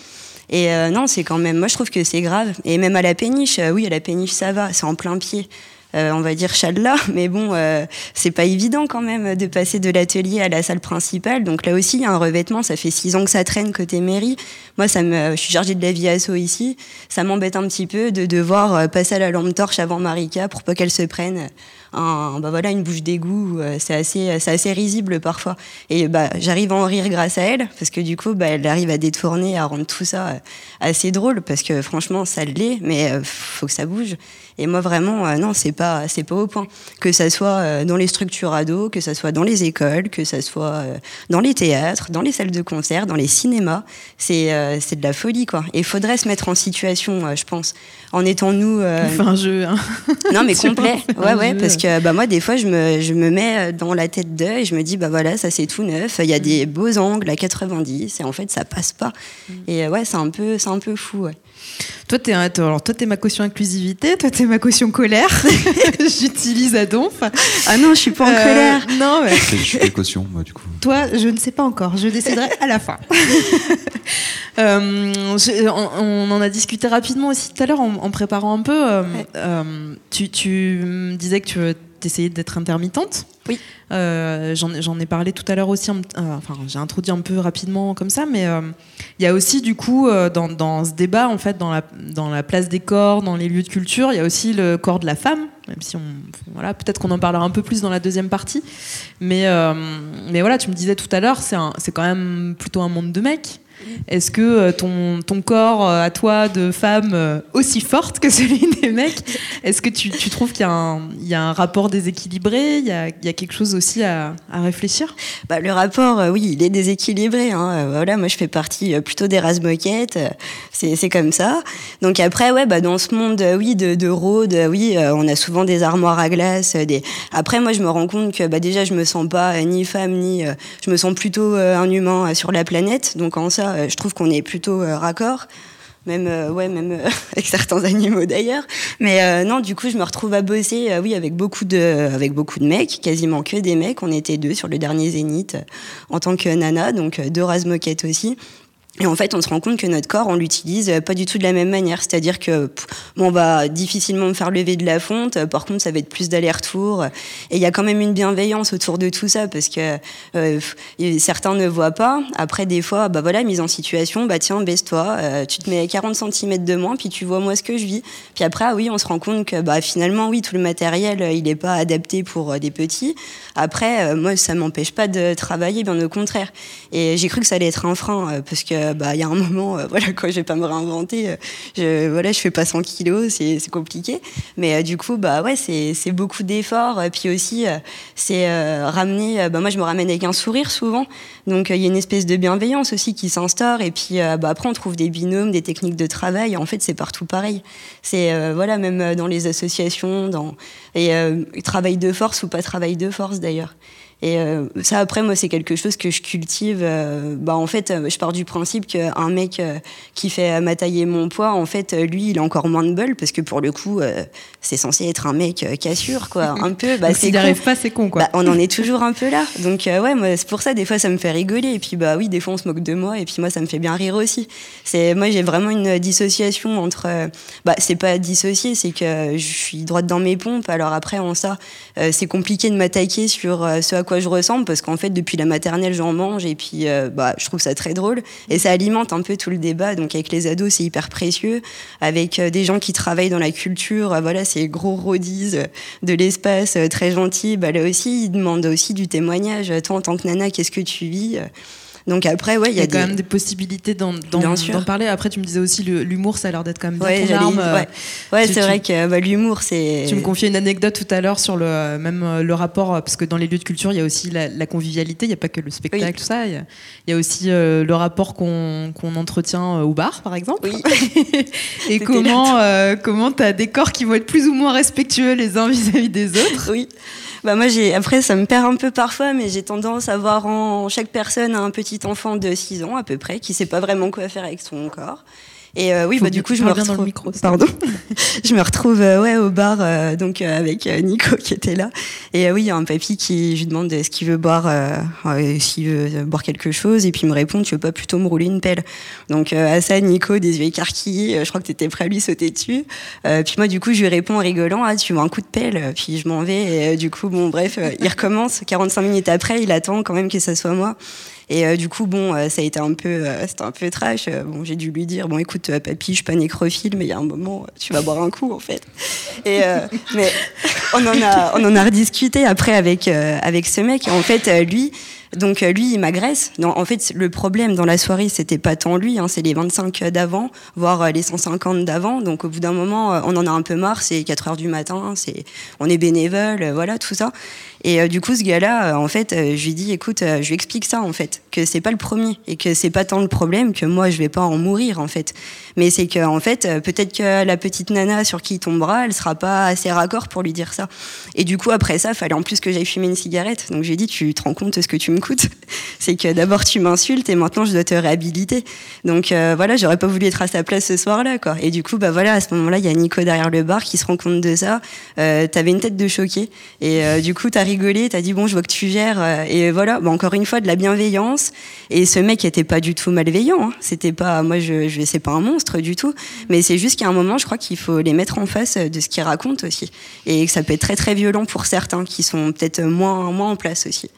[SPEAKER 3] Et euh, non, c'est quand même, moi je trouve que c'est grave. Et même à la péniche, oui, à la péniche ça va, c'est en plein pied. On va dire Chadla, mais bon, c'est pas évident quand même de passer de l'atelier à la salle principale. Donc là aussi, il y a un revêtement, ça fait six ans que ça traîne côté mairie. Moi, ça je suis chargée de la vie asso ici. Ça m'embête un petit peu de devoir passer à la lampe torche avant Marika pour pas qu'elle se prenne un, bah voilà, une bouche d'égout. euh, C'est assez, c'est assez risible parfois. Et bah, j'arrive à en rire grâce à elle, parce que du coup, bah, elle arrive à détourner, à rendre tout ça euh, assez drôle, parce que franchement, ça l'est, mais euh, faut que ça bouge. Et moi, vraiment, non, c'est pas, c'est pas au point. Que ça soit dans les structures ados, que ça soit dans les écoles, que ça soit dans les théâtres, dans les salles de concert, dans les cinémas, c'est, c'est de la folie, quoi. Et faudrait se mettre en situation, je pense, en étant nous. euh,
[SPEAKER 1] un jeu. hein.
[SPEAKER 3] non, mais complet. Ouais, ouais. Parce que bah, moi, des fois, je me, je me mets dans la tête d'eux et je me dis, bah voilà, ça c'est tout neuf. Il y a des beaux angles à 90 et en fait, ça passe pas. Et euh, ouais, c'est un peu, c'est un peu fou. Ouais.
[SPEAKER 1] Toi, t'es un- alors, toi, t'es ma caution inclusivité, toi, t'es ma caution colère. J'utilise à donf.
[SPEAKER 3] Ah non, je suis pas en
[SPEAKER 1] Euh,
[SPEAKER 3] colère.
[SPEAKER 1] Non, mais
[SPEAKER 2] Je suis quelle caution, moi, du coup
[SPEAKER 1] toi, je ne sais pas encore. Je déciderai à la fin. Euh, je- on, on en a discuté rapidement aussi tout à l'heure en, en préparant un peu. euh,
[SPEAKER 3] Ouais.
[SPEAKER 1] euh, tu, tu me disais que tu essayais d'être intermittente.
[SPEAKER 3] Oui.
[SPEAKER 1] Euh, J'en ai- parlé tout à l'heure aussi. euh, enfin, j'ai introduit un peu rapidement comme ça, mais euh, il y a aussi du coup euh, dans, dans ce débat en fait dans la dans la place des corps, dans les lieux de culture, il y a aussi le corps de la femme. Même si on voilà, peut-être qu'on en parlera un peu plus dans la deuxième partie. Mais mais voilà, tu me disais tout à l'heure, c'est quand même plutôt un monde de mecs. Est-ce que euh, ton, ton corps euh, à toi de femme euh, aussi forte que celui des mecs, est-ce que tu, tu trouves qu'il y, a un- il y a un rapport déséquilibré il y a, il y a quelque chose aussi à, à réfléchir?
[SPEAKER 3] Bah, le rapport, oui, il est déséquilibré. Hein. Voilà, moi, je fais partie plutôt des race-moquettes. euh, c'est, comme ça. Donc après, ouais, bah, dans ce monde, oui, de, de oui, on a souvent des armoires à glace. Après, moi, je me rends compte que bah, déjà, je me sens pas ni femme, ni... je me sens plutôt un humain sur la planète. Donc en ça, euh, je trouve qu'on est plutôt euh, raccord. Même, euh, ouais, même avec certains animaux d'ailleurs. Mais non, du coup, je me retrouve à bosser, oui, avec beaucoup de, avec beaucoup de mecs, quasiment que des mecs. On était deux sur le dernier Zénith en tant que nana, donc deux rases moquettes aussi. Et en fait, on se rend compte que notre corps, on l'utilise euh, pas du tout de la même manière. C'est-à-dire que bon, on va difficilement me faire lever de la fonte. Euh, Par contre, ça va être plus d'aller-retour. Et il y a quand même une bienveillance autour de tout ça parce que euh, certains ne voient pas. Après, des fois, bah voilà, mise en situation, bah tiens, baisse-toi, tu te mets 40 cm de moins, puis tu vois moi ce que je vis. Puis après, ah oui, on se rend compte que bah finalement, oui, tout le matériel, il n'est pas adapté pour des petits. Après, moi, ça m'empêche pas de travailler, bien au contraire. Et j'ai cru que ça allait être un frein parce que bah il y a un moment, euh, voilà, quoi, je vais pas me réinventer. euh, je voilà, je fais pas 100 kilos, c'est compliqué. Mais euh, du coup, bah ouais, c'est beaucoup d'efforts. Et puis aussi, euh, c'est euh, ramener. euh, bah moi, je me ramène avec un sourire souvent. Donc euh, il y a une espèce de bienveillance aussi qui s'instaure. Et puis euh, bah, après, on trouve des binômes, des techniques de travail. En fait, c'est partout pareil. C'est euh, voilà, même euh, dans les associations, dans et euh, travail de force ou pas travail de force d'ailleurs. Et euh, ça, après, moi, c'est quelque chose que je cultive. Euh, bah, en fait, euh, je pars du principe qu'un mec qui fait ma taille et mon poids, en fait, lui, il a encore moins de bol parce que pour le coup, c'est censé être un mec cassure, quoi. Un peu.
[SPEAKER 1] Bah, S'il n'y arrive pas, c'est con, quoi.
[SPEAKER 3] Bah, on en est toujours un peu là. Donc, ouais, moi, c'est pour ça, des fois, ça me fait rigoler. Et puis, bah oui, des fois, on se moque de moi. Et puis, moi, ça me fait bien rire aussi. C'est, moi, j'ai vraiment une dissociation entre. bah, c'est pas dissocié, c'est que je suis droite dans mes pompes. Alors, après, en ça, c'est compliqué de m'attaquer sur ce à quoi je ressemble parce qu'en fait depuis la maternelle j'en mange et puis euh, bah, je trouve ça très drôle. Et ça alimente un peu tout le débat. Donc avec les ados c'est hyper précieux. Avec euh, des gens qui travaillent dans la culture euh, voilà c'est gros rodis de l'espace très gentil bah, là aussi ils demandent aussi du témoignage. Toi en tant que nana qu'est-ce que tu vis donc après, ouais,
[SPEAKER 1] il y, a, quand même des possibilités d'en parler. Après, tu me disais aussi l'humour, ça a l'air d'être quand même bien ton arme.
[SPEAKER 3] Ouais, ouais c'est vrai que bah, l'humour, c'est.
[SPEAKER 1] Tu me confiais une anecdote tout à l'heure sur le même euh, le rapport parce que dans les lieux de culture, il y a aussi la, convivialité. Il n'y a pas que le spectacle, tout ça. Il y, a aussi euh, le rapport qu'on entretient euh, au bar, par exemple.
[SPEAKER 3] Oui.
[SPEAKER 1] Et comment comment tu as des corps qui vont être plus ou moins respectueux les uns vis à -vis des autres.
[SPEAKER 3] Oui. Bah moi, j'ai après, ça me perd un peu parfois, mais j'ai tendance à voir en chaque personne un petit enfant de 6 ans à peu près qui sait pas vraiment quoi faire avec son corps. Et euh, oui, bah, du coup, je me retrouve.
[SPEAKER 1] micro,
[SPEAKER 3] Pardon. je me retrouve euh, ouais, au bar euh, donc avec Nico qui était là. Et oui, il y a un papy qui je lui demande ce qu'il veut boire, s'il veut boire quelque chose? Et puis il me répond Tu veux pas plutôt me rouler une pelle? Donc à ça, Nico, des yeux écarquillés, je crois que tu étais prêt à lui sauter dessus. puis moi, du coup, je lui réponds en rigolant Ah, tu veux un coup de pelle? Puis je m'en vais. Et du coup, bon, bref, il recommence. 45 minutes après, il attend quand même que ça soit moi. Et euh, du coup, bon, euh, ça a été un peu, euh, c'était un peu trash. bon, j'ai dû lui dire, bon, écoute, papy, je suis pas nécrophile, mais il y a un moment, tu vas boire un coup, en fait. Et mais on en a, on en a rediscuté après avec avec ce mec. En fait, lui, donc lui, il m'agresse. En fait, le problème dans la soirée, c'était pas tant lui, hein, c'est les 25 d'avant, voire les 150 d'avant. Donc au bout d'un moment, on en a un peu marre. C'est 4 heures du matin, c'est, on est bénévole, voilà, tout ça. Et euh, du coup, ce gars-là, euh, en fait, euh, je lui dis, écoute, je lui explique ça, en fait, que c'est pas le premier et que c'est pas tant le problème que moi, je vais pas en mourir, en fait. Mais c'est que, en fait, peut-être que la petite nana sur qui il tombera, elle sera pas assez raccord pour lui dire ça. Et du coup, après ça, fallait en plus que j'aille fumer une cigarette. Donc, je lui ai dit, tu te rends compte de ce que tu C'est que d'abord, tu m'insultes et maintenant, je dois te réhabiliter. Donc, voilà, j'aurais pas voulu être à sa place ce soir-là. Et du coup, bah voilà, à ce moment-là, il y a Nico derrière le bar qui se rend compte de ça. Euh, T'avais une tête de choqué. Et du coup, t'as rigolé, t'as dit bon, je vois que tu gères. Euh, et voilà, bon, encore une fois, de la bienveillance. Et ce mec était pas du tout malveillant. Hein. C'était pas, moi, je, je c'est pas un monstre du tout. Mais c'est juste qu'à un moment, je crois qu'il faut les mettre en face de ce qu'ils racontent aussi. Et que ça peut être très très violent pour certains qui sont peut-être moins, moins en place aussi.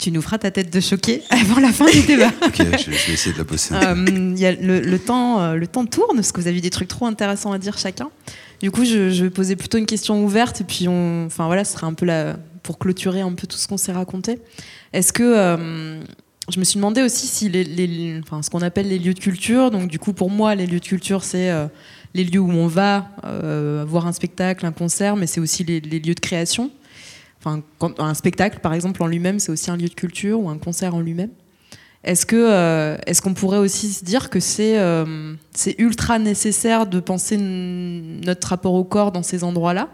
[SPEAKER 1] Tu nous feras ta tête de choqué avant la fin du débat.
[SPEAKER 2] ok, je, vais essayer de la bosser.
[SPEAKER 1] Euh, y a le, le, temps, euh, le temps tourne, parce que vous avez des trucs trop intéressants à dire chacun. Du coup, je, je, vais poser plutôt une question ouverte, et puis on, enfin voilà, ce sera un peu la, pour clôturer un peu tout ce qu'on s'est raconté. Est-ce que euh, je me suis demandé aussi si les, enfin, ce qu'on appelle les lieux de culture, donc du coup pour moi les lieux de culture c'est euh, les lieux où on va voir un spectacle, un concert, mais c'est aussi les, lieux de création. Enfin, un spectacle par exemple en lui-même c'est aussi un lieu de culture ou un concert en lui-même. Est-ce que est-ce qu'on pourrait aussi se dire que c'est c'est ultra nécessaire de penser notre rapport au corps dans ces endroits-là?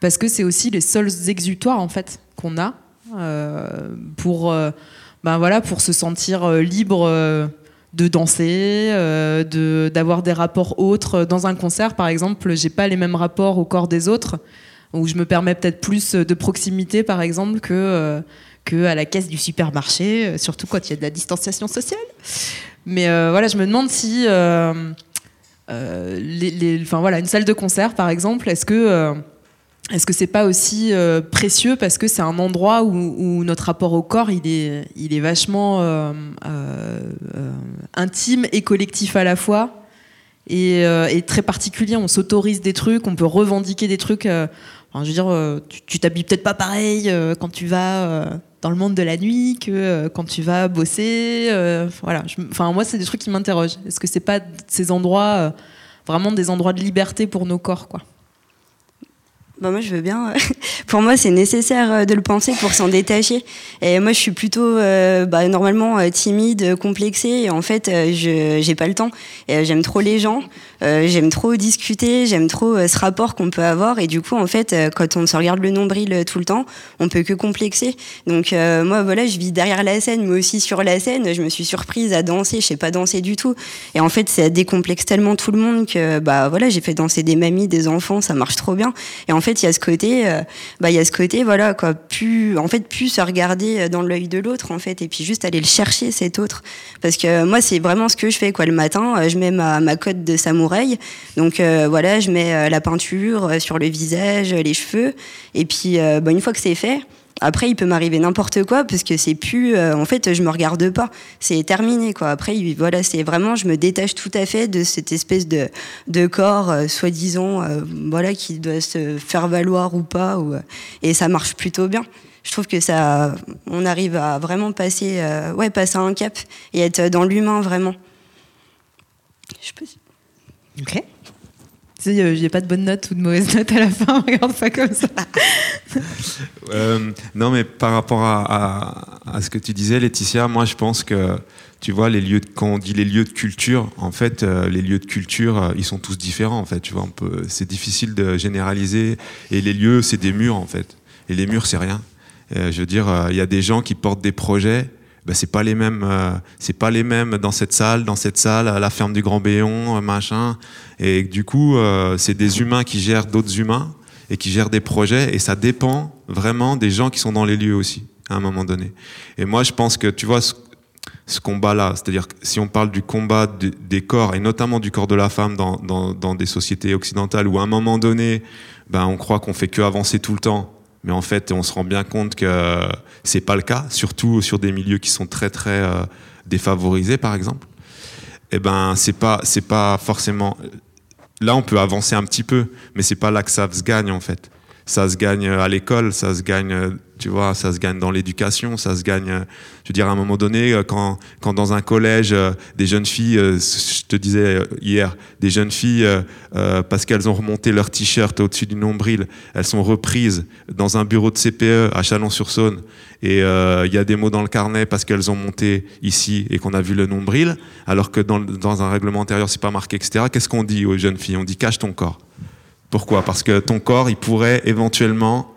[SPEAKER 1] Parce que c'est aussi les seuls exutoires en fait qu'on a euh, pour euh, ben voilà pour se sentir euh, libre de danser, de d'avoir des rapports autres dans un concert par exemple. J'ai pas les mêmes rapports au corps des autres où je me permets peut-être plus de proximité par exemple que à la caisse du supermarché, surtout quand il y a de la distanciation sociale. Mais voilà, je me demande si voilà, une salle de concert par exemple, est-ce que est-ce que c'est pas aussi euh, précieux parce que c'est un endroit où, notre rapport au corps il est, il est vachement euh, euh, intime et collectif à la fois et, très particulier. On s'autorise des trucs, on peut revendiquer des trucs. Je veux dire, tu t'habilles peut-être pas pareil quand tu vas dans le monde de la nuit que quand tu vas bosser. voilà. enfin, moi, c'est des trucs qui m'interrogent. Est-ce que c'est pas ces endroits vraiment des endroits de liberté pour nos corps, quoi?
[SPEAKER 3] Bah moi je veux bien. pour moi, c'est nécessaire euh, de le penser pour s'en détacher. Et moi, je suis plutôt euh, bah, normalement euh, timide, complexée. Et en fait, je j'ai pas le temps. J'aime trop les gens. j'aime trop discuter. J'aime trop ce rapport qu'on peut avoir. Et du coup, en fait, quand on se regarde le nombril tout le temps, on peut que complexer. Donc moi, voilà, je vis derrière la scène, mais aussi sur la scène. Je me suis surprise à danser. Je sais pas danser du tout. Et en fait, ça décomplexe tellement tout le monde que bah voilà, j'ai fait danser des mamies, des enfants. Ça marche trop bien. Et en fait, il y a ce côté bah il y a ce côté voilà quoi, plus en fait plus se regarder dans l'œil de l'autre en fait et puis juste aller le chercher cet autre. Parce que moi c'est vraiment ce que je fais quoi le matin, je mets ma ma cote de samouraï. Donc euh, voilà, je mets euh, la peinture euh, sur le visage, les cheveux. Et puis bah, une fois que c'est fait, après, il peut m'arriver n'importe quoi parce que c'est plus. Euh, en fait, je me regarde pas. C'est terminé, quoi. Après, voilà, c'est vraiment. Je me détache tout à fait de cette espèce de, de corps, euh, soi-disant, euh, voilà, qui doit se faire valoir ou pas. Ou, et ça marche plutôt bien. Je trouve que ça. On arrive à vraiment passer, ouais, passer un cap et être dans l'humain, vraiment.
[SPEAKER 1] Je peux. Ok. Il n'y a pas de bonne note ou de mauvaise note à la fin, regarde pas comme ça.
[SPEAKER 4] Euh, non, mais par rapport à, ce que tu disais, Laetitia, moi je pense que, tu vois, les lieux quand on dit les lieux de culture, en fait, euh, les lieux de culture, euh, ils sont tous différents, en fait. Tu vois, c'est difficile de généraliser. Et les lieux, c'est des murs, en fait. Et les murs, c'est rien. je veux dire, il y a des gens qui portent des projets ben, c'est pas les mêmes euh, c'est pas les mêmes dans cette salle dans cette salle à la ferme du Grand Béon euh, machin. Et du coup euh, c'est des humains qui gèrent d'autres humains et qui gèrent des projets et ça dépend vraiment des gens qui sont dans les lieux aussi à un moment donné. Et moi je pense que tu vois ce, ce combat là c'est-à-dire si on parle du combat des corps et notamment du corps de la femme dans, dans, dans des sociétés occidentales où à un moment donné ben on croit qu'on fait que avancer tout le temps mais en fait, on se rend bien compte que c'est pas le cas, surtout sur des milieux qui sont très très euh, défavorisés, par exemple. Eh ben, c'est pas pas forcément. Là, on peut avancer un petit peu, mais c'est pas là que ça se gagne en fait. Ça se gagne à l'école, ça se gagne tu vois, ça se gagne dans l'éducation, ça se gagne, euh, je veux dire, à un moment donné, euh, quand, quand dans un collège, euh, des jeunes filles, je te disais hier, des jeunes filles, parce qu'elles ont remonté leur t-shirt au-dessus du nombril, elles sont reprises dans un bureau de CPE à Chalon-sur-Saône, et il y a des mots dans le carnet parce qu'elles ont monté ici et qu'on a vu le nombril, alors que dans, dans un règlement intérieur, c'est pas marqué, etc. Qu'est-ce qu'on dit aux jeunes filles? On dit cache ton corps. Pourquoi? Parce que ton corps, il pourrait éventuellement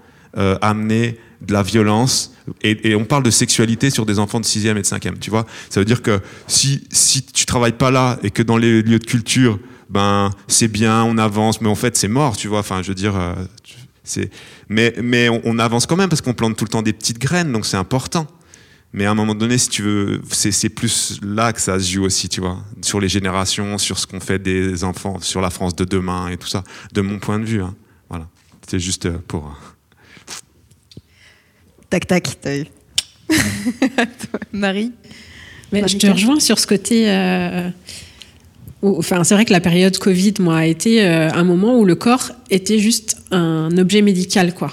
[SPEAKER 4] amener de la violence. Et, on parle de sexualité sur des enfants de 6e et de 5e, tu vois. Ça veut dire que si, si tu travailles pas là et que dans les lieux de culture, ben, c'est bien, on avance, mais en fait, c'est mort, tu vois. Enfin, je veux dire, euh, c'est, mais, mais on, avance quand même parce qu'on plante tout le temps des petites graines, donc c'est important. Mais à un moment donné, si tu veux, c'est plus là que ça se joue aussi, tu vois, sur les générations, sur ce qu'on fait des enfants, sur la France de demain et tout ça, de mon point de vue. Hein. Voilà, c'est juste pour.
[SPEAKER 1] Tac, tac, t'as eu. Marie
[SPEAKER 5] Mais Je te rejoins sur ce côté. Euh, enfin, c'est vrai que la période Covid, moi, a été euh, un moment où le corps était juste un objet médical, quoi.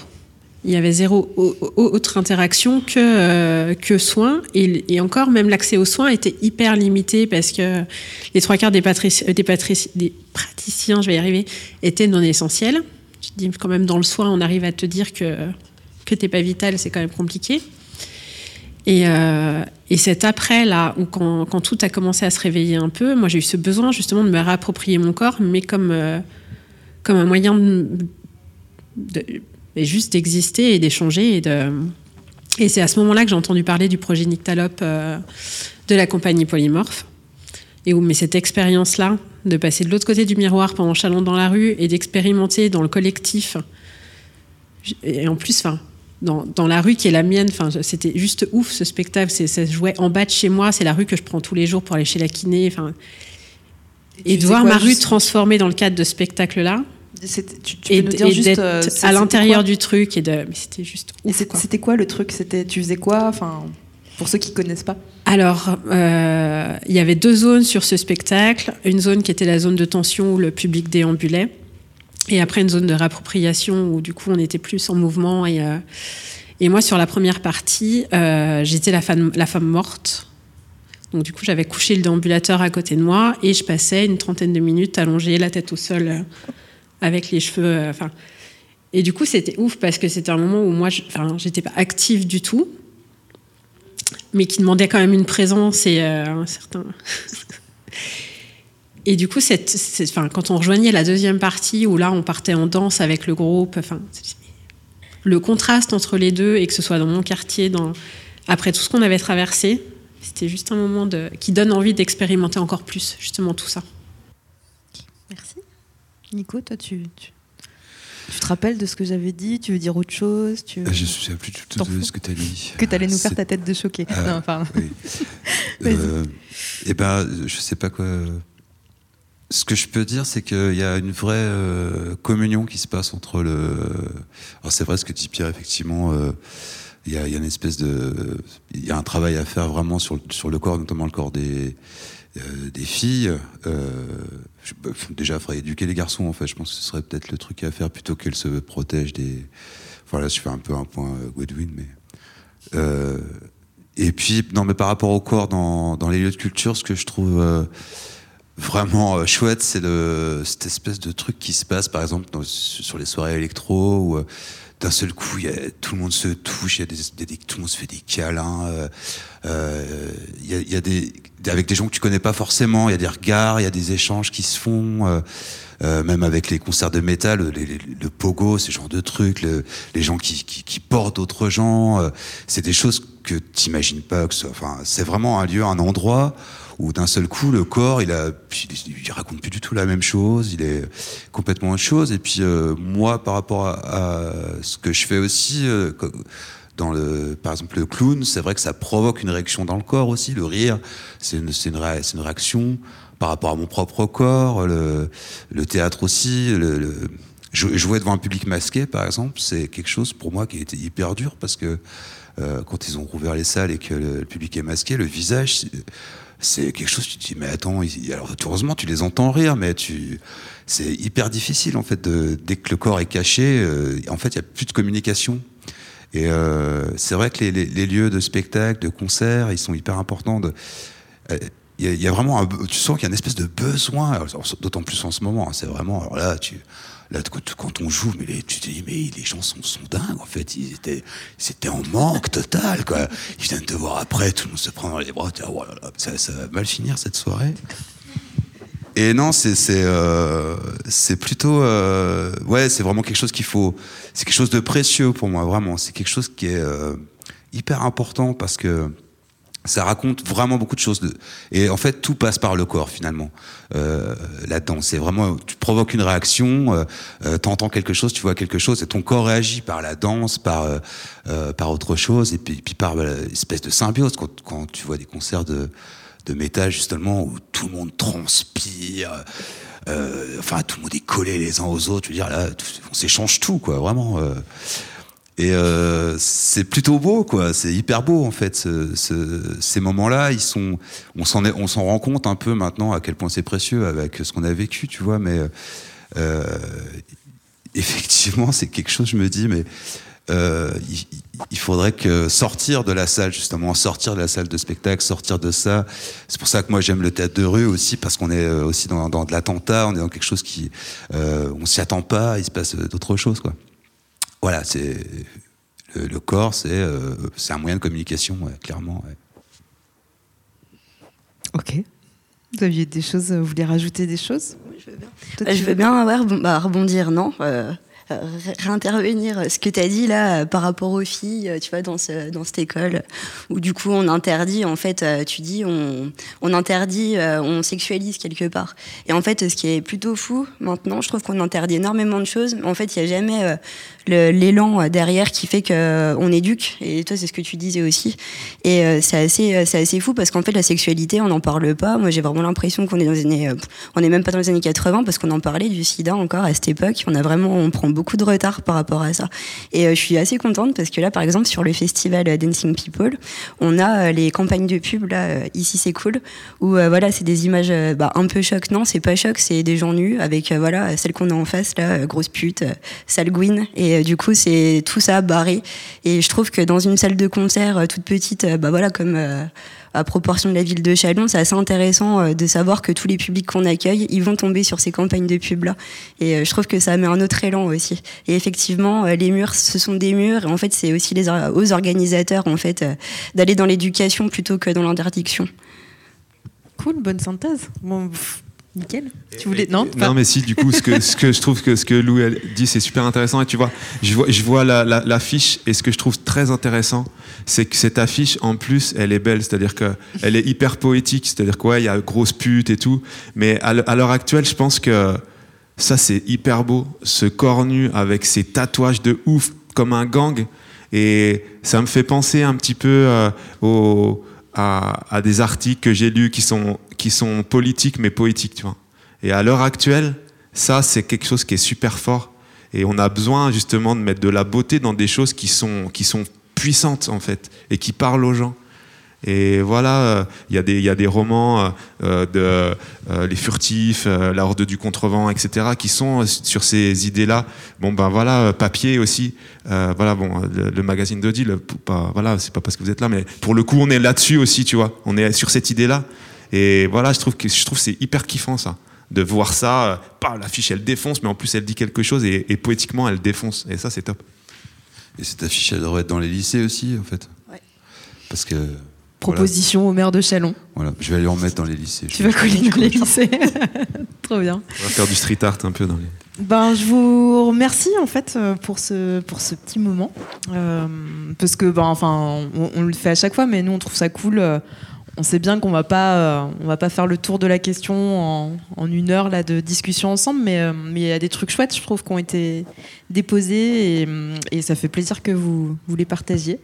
[SPEAKER 5] Il y avait zéro autre interaction que, euh, que soins. Et, encore, même l'accès aux soins était hyper limité parce que les trois quarts des, des, des praticiens, je vais y arriver, étaient non essentiels. Je dis quand même, dans le soin, on arrive à te dire que que t'es pas vital, c'est quand même compliqué. Et, euh, et cet après-là, où quand, quand, tout a commencé à se réveiller un peu, moi j'ai eu ce besoin justement de me réapproprier mon corps, mais comme, euh, comme un moyen de, juste d'exister et d'échanger. Et, de... et c'est à ce moment-là que j'ai entendu parler du projet Nyctalope euh, de la compagnie Polymorphe. Et où, mais cette expérience-là, de passer de l'autre côté du miroir pendant Chalon dans la rue et d'expérimenter dans le collectif. Et en plus, enfin, dans, la rue qui est la mienne. Enfin, c'était juste ouf ce spectacle. Ça se jouait en bas de chez moi. C'est la rue que je prends tous les jours pour aller chez la kiné. Enfin, et, de voir ma rue transformée dans le cadre de ce spectacle-là.
[SPEAKER 1] Tu, tu et, nous dire juste, euh,
[SPEAKER 5] à l'intérieur du truc et de, c'était juste ouf.
[SPEAKER 1] C'était quoi le truc? C'était, tu faisais quoi? Enfin, pour ceux qui connaissent pas.
[SPEAKER 5] Alors, euh, il y avait deux zones sur ce spectacle. Une zone qui était la zone de tension où le public déambulait et après, une zone de réappropriation où du coup, on était plus en mouvement. Et, euh, et moi, sur la première partie, euh, j'étais la femme, la femme morte. Donc du coup, j'avais couché le déambulateur à côté de moi et je passais une trentaine de minutes allongée, la tête au sol, euh, avec les cheveux. Enfin, Et du coup, c'était ouf parce que c'était un moment où moi, enfin, j'étais pas active du tout, mais qui demandait quand même une présence et un certain. et du coup, cette, cette- enfin, quand on rejoignait la deuxième partie où là, on partait en danse avec le groupe, enfin, le contraste entre les deux et que ce soit dans mon quartier, dans après tout ce qu'on avait traversé, c'était juste un moment de, qui donne envie d'expérimenter encore plus justement tout ça.
[SPEAKER 1] Merci. Nico, toi, tu, tu, tu te rappelles de ce que j'avais dit? Tu veux dire autre chose? Tu veux-
[SPEAKER 2] Ah, Je ne me souviens plus du tout de ce que tu as dit.
[SPEAKER 1] Que tu allais nous faire
[SPEAKER 2] C'est-
[SPEAKER 1] ta tête de choqué.
[SPEAKER 2] Ah,
[SPEAKER 1] Non, pardon.
[SPEAKER 2] Oui.
[SPEAKER 1] Vas-y.
[SPEAKER 2] Euh, eh ben, je sais pas quoi. Ce que je peux dire, c'est qu'il y a une vraie euh, communion qui se passe entre le. Alors c'est vrai ce que dit Pierre, effectivement. euh, il y, a, une espèce de, il y a un travail à faire vraiment sur, le- sur le corps, notamment le corps des, euh, des filles. Bah, déjà, il faudrait éduquer les garçons, en fait. Je pense que ce serait peut-être le truc à faire plutôt qu'elles se protègent des. Voilà, je fais un peu un point Godwin, mais. Et puis, non, mais par rapport au corps dans, dans les lieux de culture, ce que je trouve vraiment euh, chouette, c'est le, cette espèce de truc qui se passe, par exemple, sur les soirées électro, où euh, d'un seul coup, y a- tout le monde se touche, y a des, tout le monde se fait des câlins, euh, il y a, y a des, avec des gens que tu connais pas forcément, il y a des regards, il y a des échanges qui se font. euh, même avec les concerts de métal, les- le pogo, ce genre de trucs, le- les gens qui, qui, qui portent d'autres gens, c'est des choses que t'imagines pas. Que ce- enfin, c'est vraiment un lieu, un endroit où d'un seul coup le corps, il a, raconte plus du tout la même chose, il est complètement autre chose. Et puis euh, moi, par rapport à, ce que je fais aussi. euh, dans le, par exemple, le clown, c'est vrai que ça provoque une réaction dans le corps aussi. Le rire, c'est une, une, une réaction par rapport à mon propre corps. Le, le théâtre aussi. Le, le- jou- jouer devant un public masqué, par exemple, c'est quelque chose pour moi qui a été hyper dur parce que euh, quand ils ont rouvert les salles et que le, public est masqué, le visage, c'est- quelque chose. Tu te dis, mais attends, alors heureusement tu les entends rire, mais tu, c'est hyper difficile en fait. Dès que le corps est caché, euh, en fait, il y a plus de communication. Et euh, c'est vrai que les, lieux de spectacle, de concert, ils sont hyper importants. Il y, a- vraiment tu sens qu'il y a une espèce de besoin, d'autant plus en ce moment. hein, c'est vraiment, là, tu, quand, on joue, mais les- tu te dis, mais les gens sont, sont dingues. En fait, ils étaient, c'était en manque total, quoi. Ils viennent te voir après, tout le monde se prend dans les bras. Tu dis, oh ça, va mal finir cette soirée. Et non, c'est c'est euh, plutôt euh, ouais, c'est vraiment quelque chose qu'il faut, c'est quelque chose de précieux pour moi vraiment. C'est quelque chose qui est euh, hyper important parce que ça raconte vraiment beaucoup de choses. Et en fait, tout passe par le corps finalement euh, là-dedans. C'est vraiment, tu provoques une réaction, euh, euh, t'entends quelque chose, tu vois quelque chose, et ton corps réagit par la danse, par euh, euh, par autre chose, et puis, puis par euh, espèce de symbiose quand, quand tu vois des concerts de de métal justement où tout le monde transpire. euh, enfin, tout le monde est collé les uns aux autres. Je veux dire, là, on s'échange tout, quoi, vraiment. Et euh, c'est plutôt beau, quoi. C'est hyper beau, en fait. ce- ce- ces moments-là, ils sont, on s'en rend compte un peu maintenant à quel point c'est précieux avec ce qu'on a vécu, tu vois. Mais euh, effectivement, c'est quelque chose. Je me dis, mais euh, il, faudrait que sortir de la salle, justement, sortir de la salle de spectacle, sortir de ça. C'est pour ça que moi j'aime le théâtre de rue aussi, parce qu'on est aussi dans, dans de l'attentat, on est dans quelque chose qui, on s'y attend pas, il se passe d'autres choses, quoi. Voilà, c'est le, le corps, c'est euh, c'est un moyen de communication, ouais, clairement. ouais.
[SPEAKER 1] Ok. Vous aviez des choses, vous voulez rajouter des choses?
[SPEAKER 3] Je veux bien.
[SPEAKER 1] Toi,
[SPEAKER 3] je
[SPEAKER 1] veux-
[SPEAKER 3] veux bien ouais, bah, rebondir, non? Euh, euh, ré- réintervenir euh, ce que tu as dit là euh, par rapport aux filles, euh, tu vois, dans, ce- dans cette école, où du coup on interdit, en fait, euh, tu dis, on, on interdit, euh, on sexualise quelque part. Et en fait, ce qui est plutôt fou maintenant, je trouve qu'on interdit énormément de choses, mais en fait, il n'y a jamais euh, l'élan euh, derrière qui fait qu'on éduque. Et toi, c'est ce que tu disais aussi. Et euh, c'est assez, euh, c'est assez fou parce qu'en fait, la sexualité, on n'en parle pas. Moi, j'ai vraiment l'impression qu'on est dans les années, euh, on n'est même pas dans les années 80 parce qu'on en parlait du sida encore à cette époque. On a vraiment, on prend beaucoup de retard par rapport à ça. Et euh, je suis assez contente parce que là, par exemple, sur le festival euh, Dancing People, on a euh, les campagnes de pub là, euh, ici c'est cool, où euh, voilà, c'est des images euh, bah, un peu choc. Non, c'est pas choc, c'est des gens nus avec euh, voilà celle qu'on a en face là, euh, grosse pute, euh, sale gouine. Et Et du coup, c'est tout ça barré. Et je trouve que dans une salle de concert toute petite, bah voilà, comme à proportion de la ville de Chalon, c'est assez intéressant euh, de savoir que tous les publics qu'on accueille, ils vont tomber sur ces campagnes de pub là. Et euh, je trouve que ça met un autre élan aussi. Et effectivement, euh, les murs, ce sont des murs. Et en fait, c'est aussi les, aux organisateurs en fait d'aller dans l'éducation plutôt que dans l'interdiction.
[SPEAKER 1] Cool, bonne synthèse. Bon, Nickel. Tu voulais non
[SPEAKER 4] Non, mais si. Du coup, ce que, ce que je trouve que ce que Lou dit, c'est super intéressant. Et tu vois, je vois, je vois l'affiche la, et ce que je trouve très intéressant, c'est que cette affiche, en plus, elle est belle. C'est-à-dire que elle est hyper poétique. C'est-à-dire quoi, il y a grosse pute et tout. Mais à l'heure actuelle, je pense que ça, c'est hyper beau. Ce corps nu avec ses tatouages de ouf, comme un gang. Et ça me fait penser un petit peu euh, au à, des articles que j'ai lus qui sont, qui sont politiques mais poétiques, tu vois. Et à l'heure actuelle, ça, c'est quelque chose qui est super fort. Et on a besoin justement de mettre de la beauté dans des choses qui sont, qui sont puissantes, en fait, et qui parlent aux gens. Et voilà, il y, y, a des romans euh, de euh, Les Furtifs, euh, La Horde du Contrevent, etc., qui sont sur ces idées-là. Bon, ben voilà, Papier aussi. voilà, bon, le, magazine d'Odile, voilà, c'est pas parce que vous êtes là, mais pour le coup, on est là-dessus aussi, tu vois. On est sur cette idée-là. Et voilà, je trouve que je trouve c'est hyper kiffant ça de voir ça. Pas l'affiche, elle défonce, mais en plus elle dit quelque chose et, et poétiquement elle défonce. Et ça, c'est top.
[SPEAKER 2] Et cette affiche, elle devrait être dans les lycées aussi, en fait.
[SPEAKER 3] Ouais.
[SPEAKER 2] Parce que
[SPEAKER 1] Proposition au maire de Chalon.
[SPEAKER 2] Voilà, je vais aller en mettre dans les lycées.
[SPEAKER 1] Tu vas coller dans les lycées. Trop bien.
[SPEAKER 4] On va faire du street art un peu dans les.
[SPEAKER 1] Ben, je vous remercie en fait euh, pour ce, pour ce petit moment. Euh, parce que, ben, enfin, on, le fait à chaque fois, mais nous on trouve ça cool. Euh, on sait bien qu'on va pas, on va pas faire le tour de la question en, une heure là, de discussion ensemble, mais mais il y a des trucs chouettes, je trouve, qui ont été déposés et, ça fait plaisir que vous, vous les partagiez.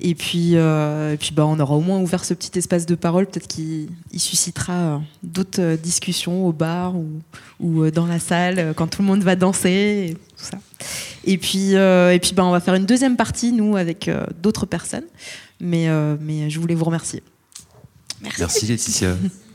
[SPEAKER 1] Et puis, euh, et puis bah, on aura au moins ouvert ce petit espace de parole, peut-être qu'il suscitera euh, d'autres euh, discussions au bar ou, dans la salle quand tout le monde va danser, et tout ça. Et puis, et puis bah, on va faire une deuxième partie, nous, avec d'autres personnes. Mais je voulais vous remercier.
[SPEAKER 2] Merci, Merci Laetitia.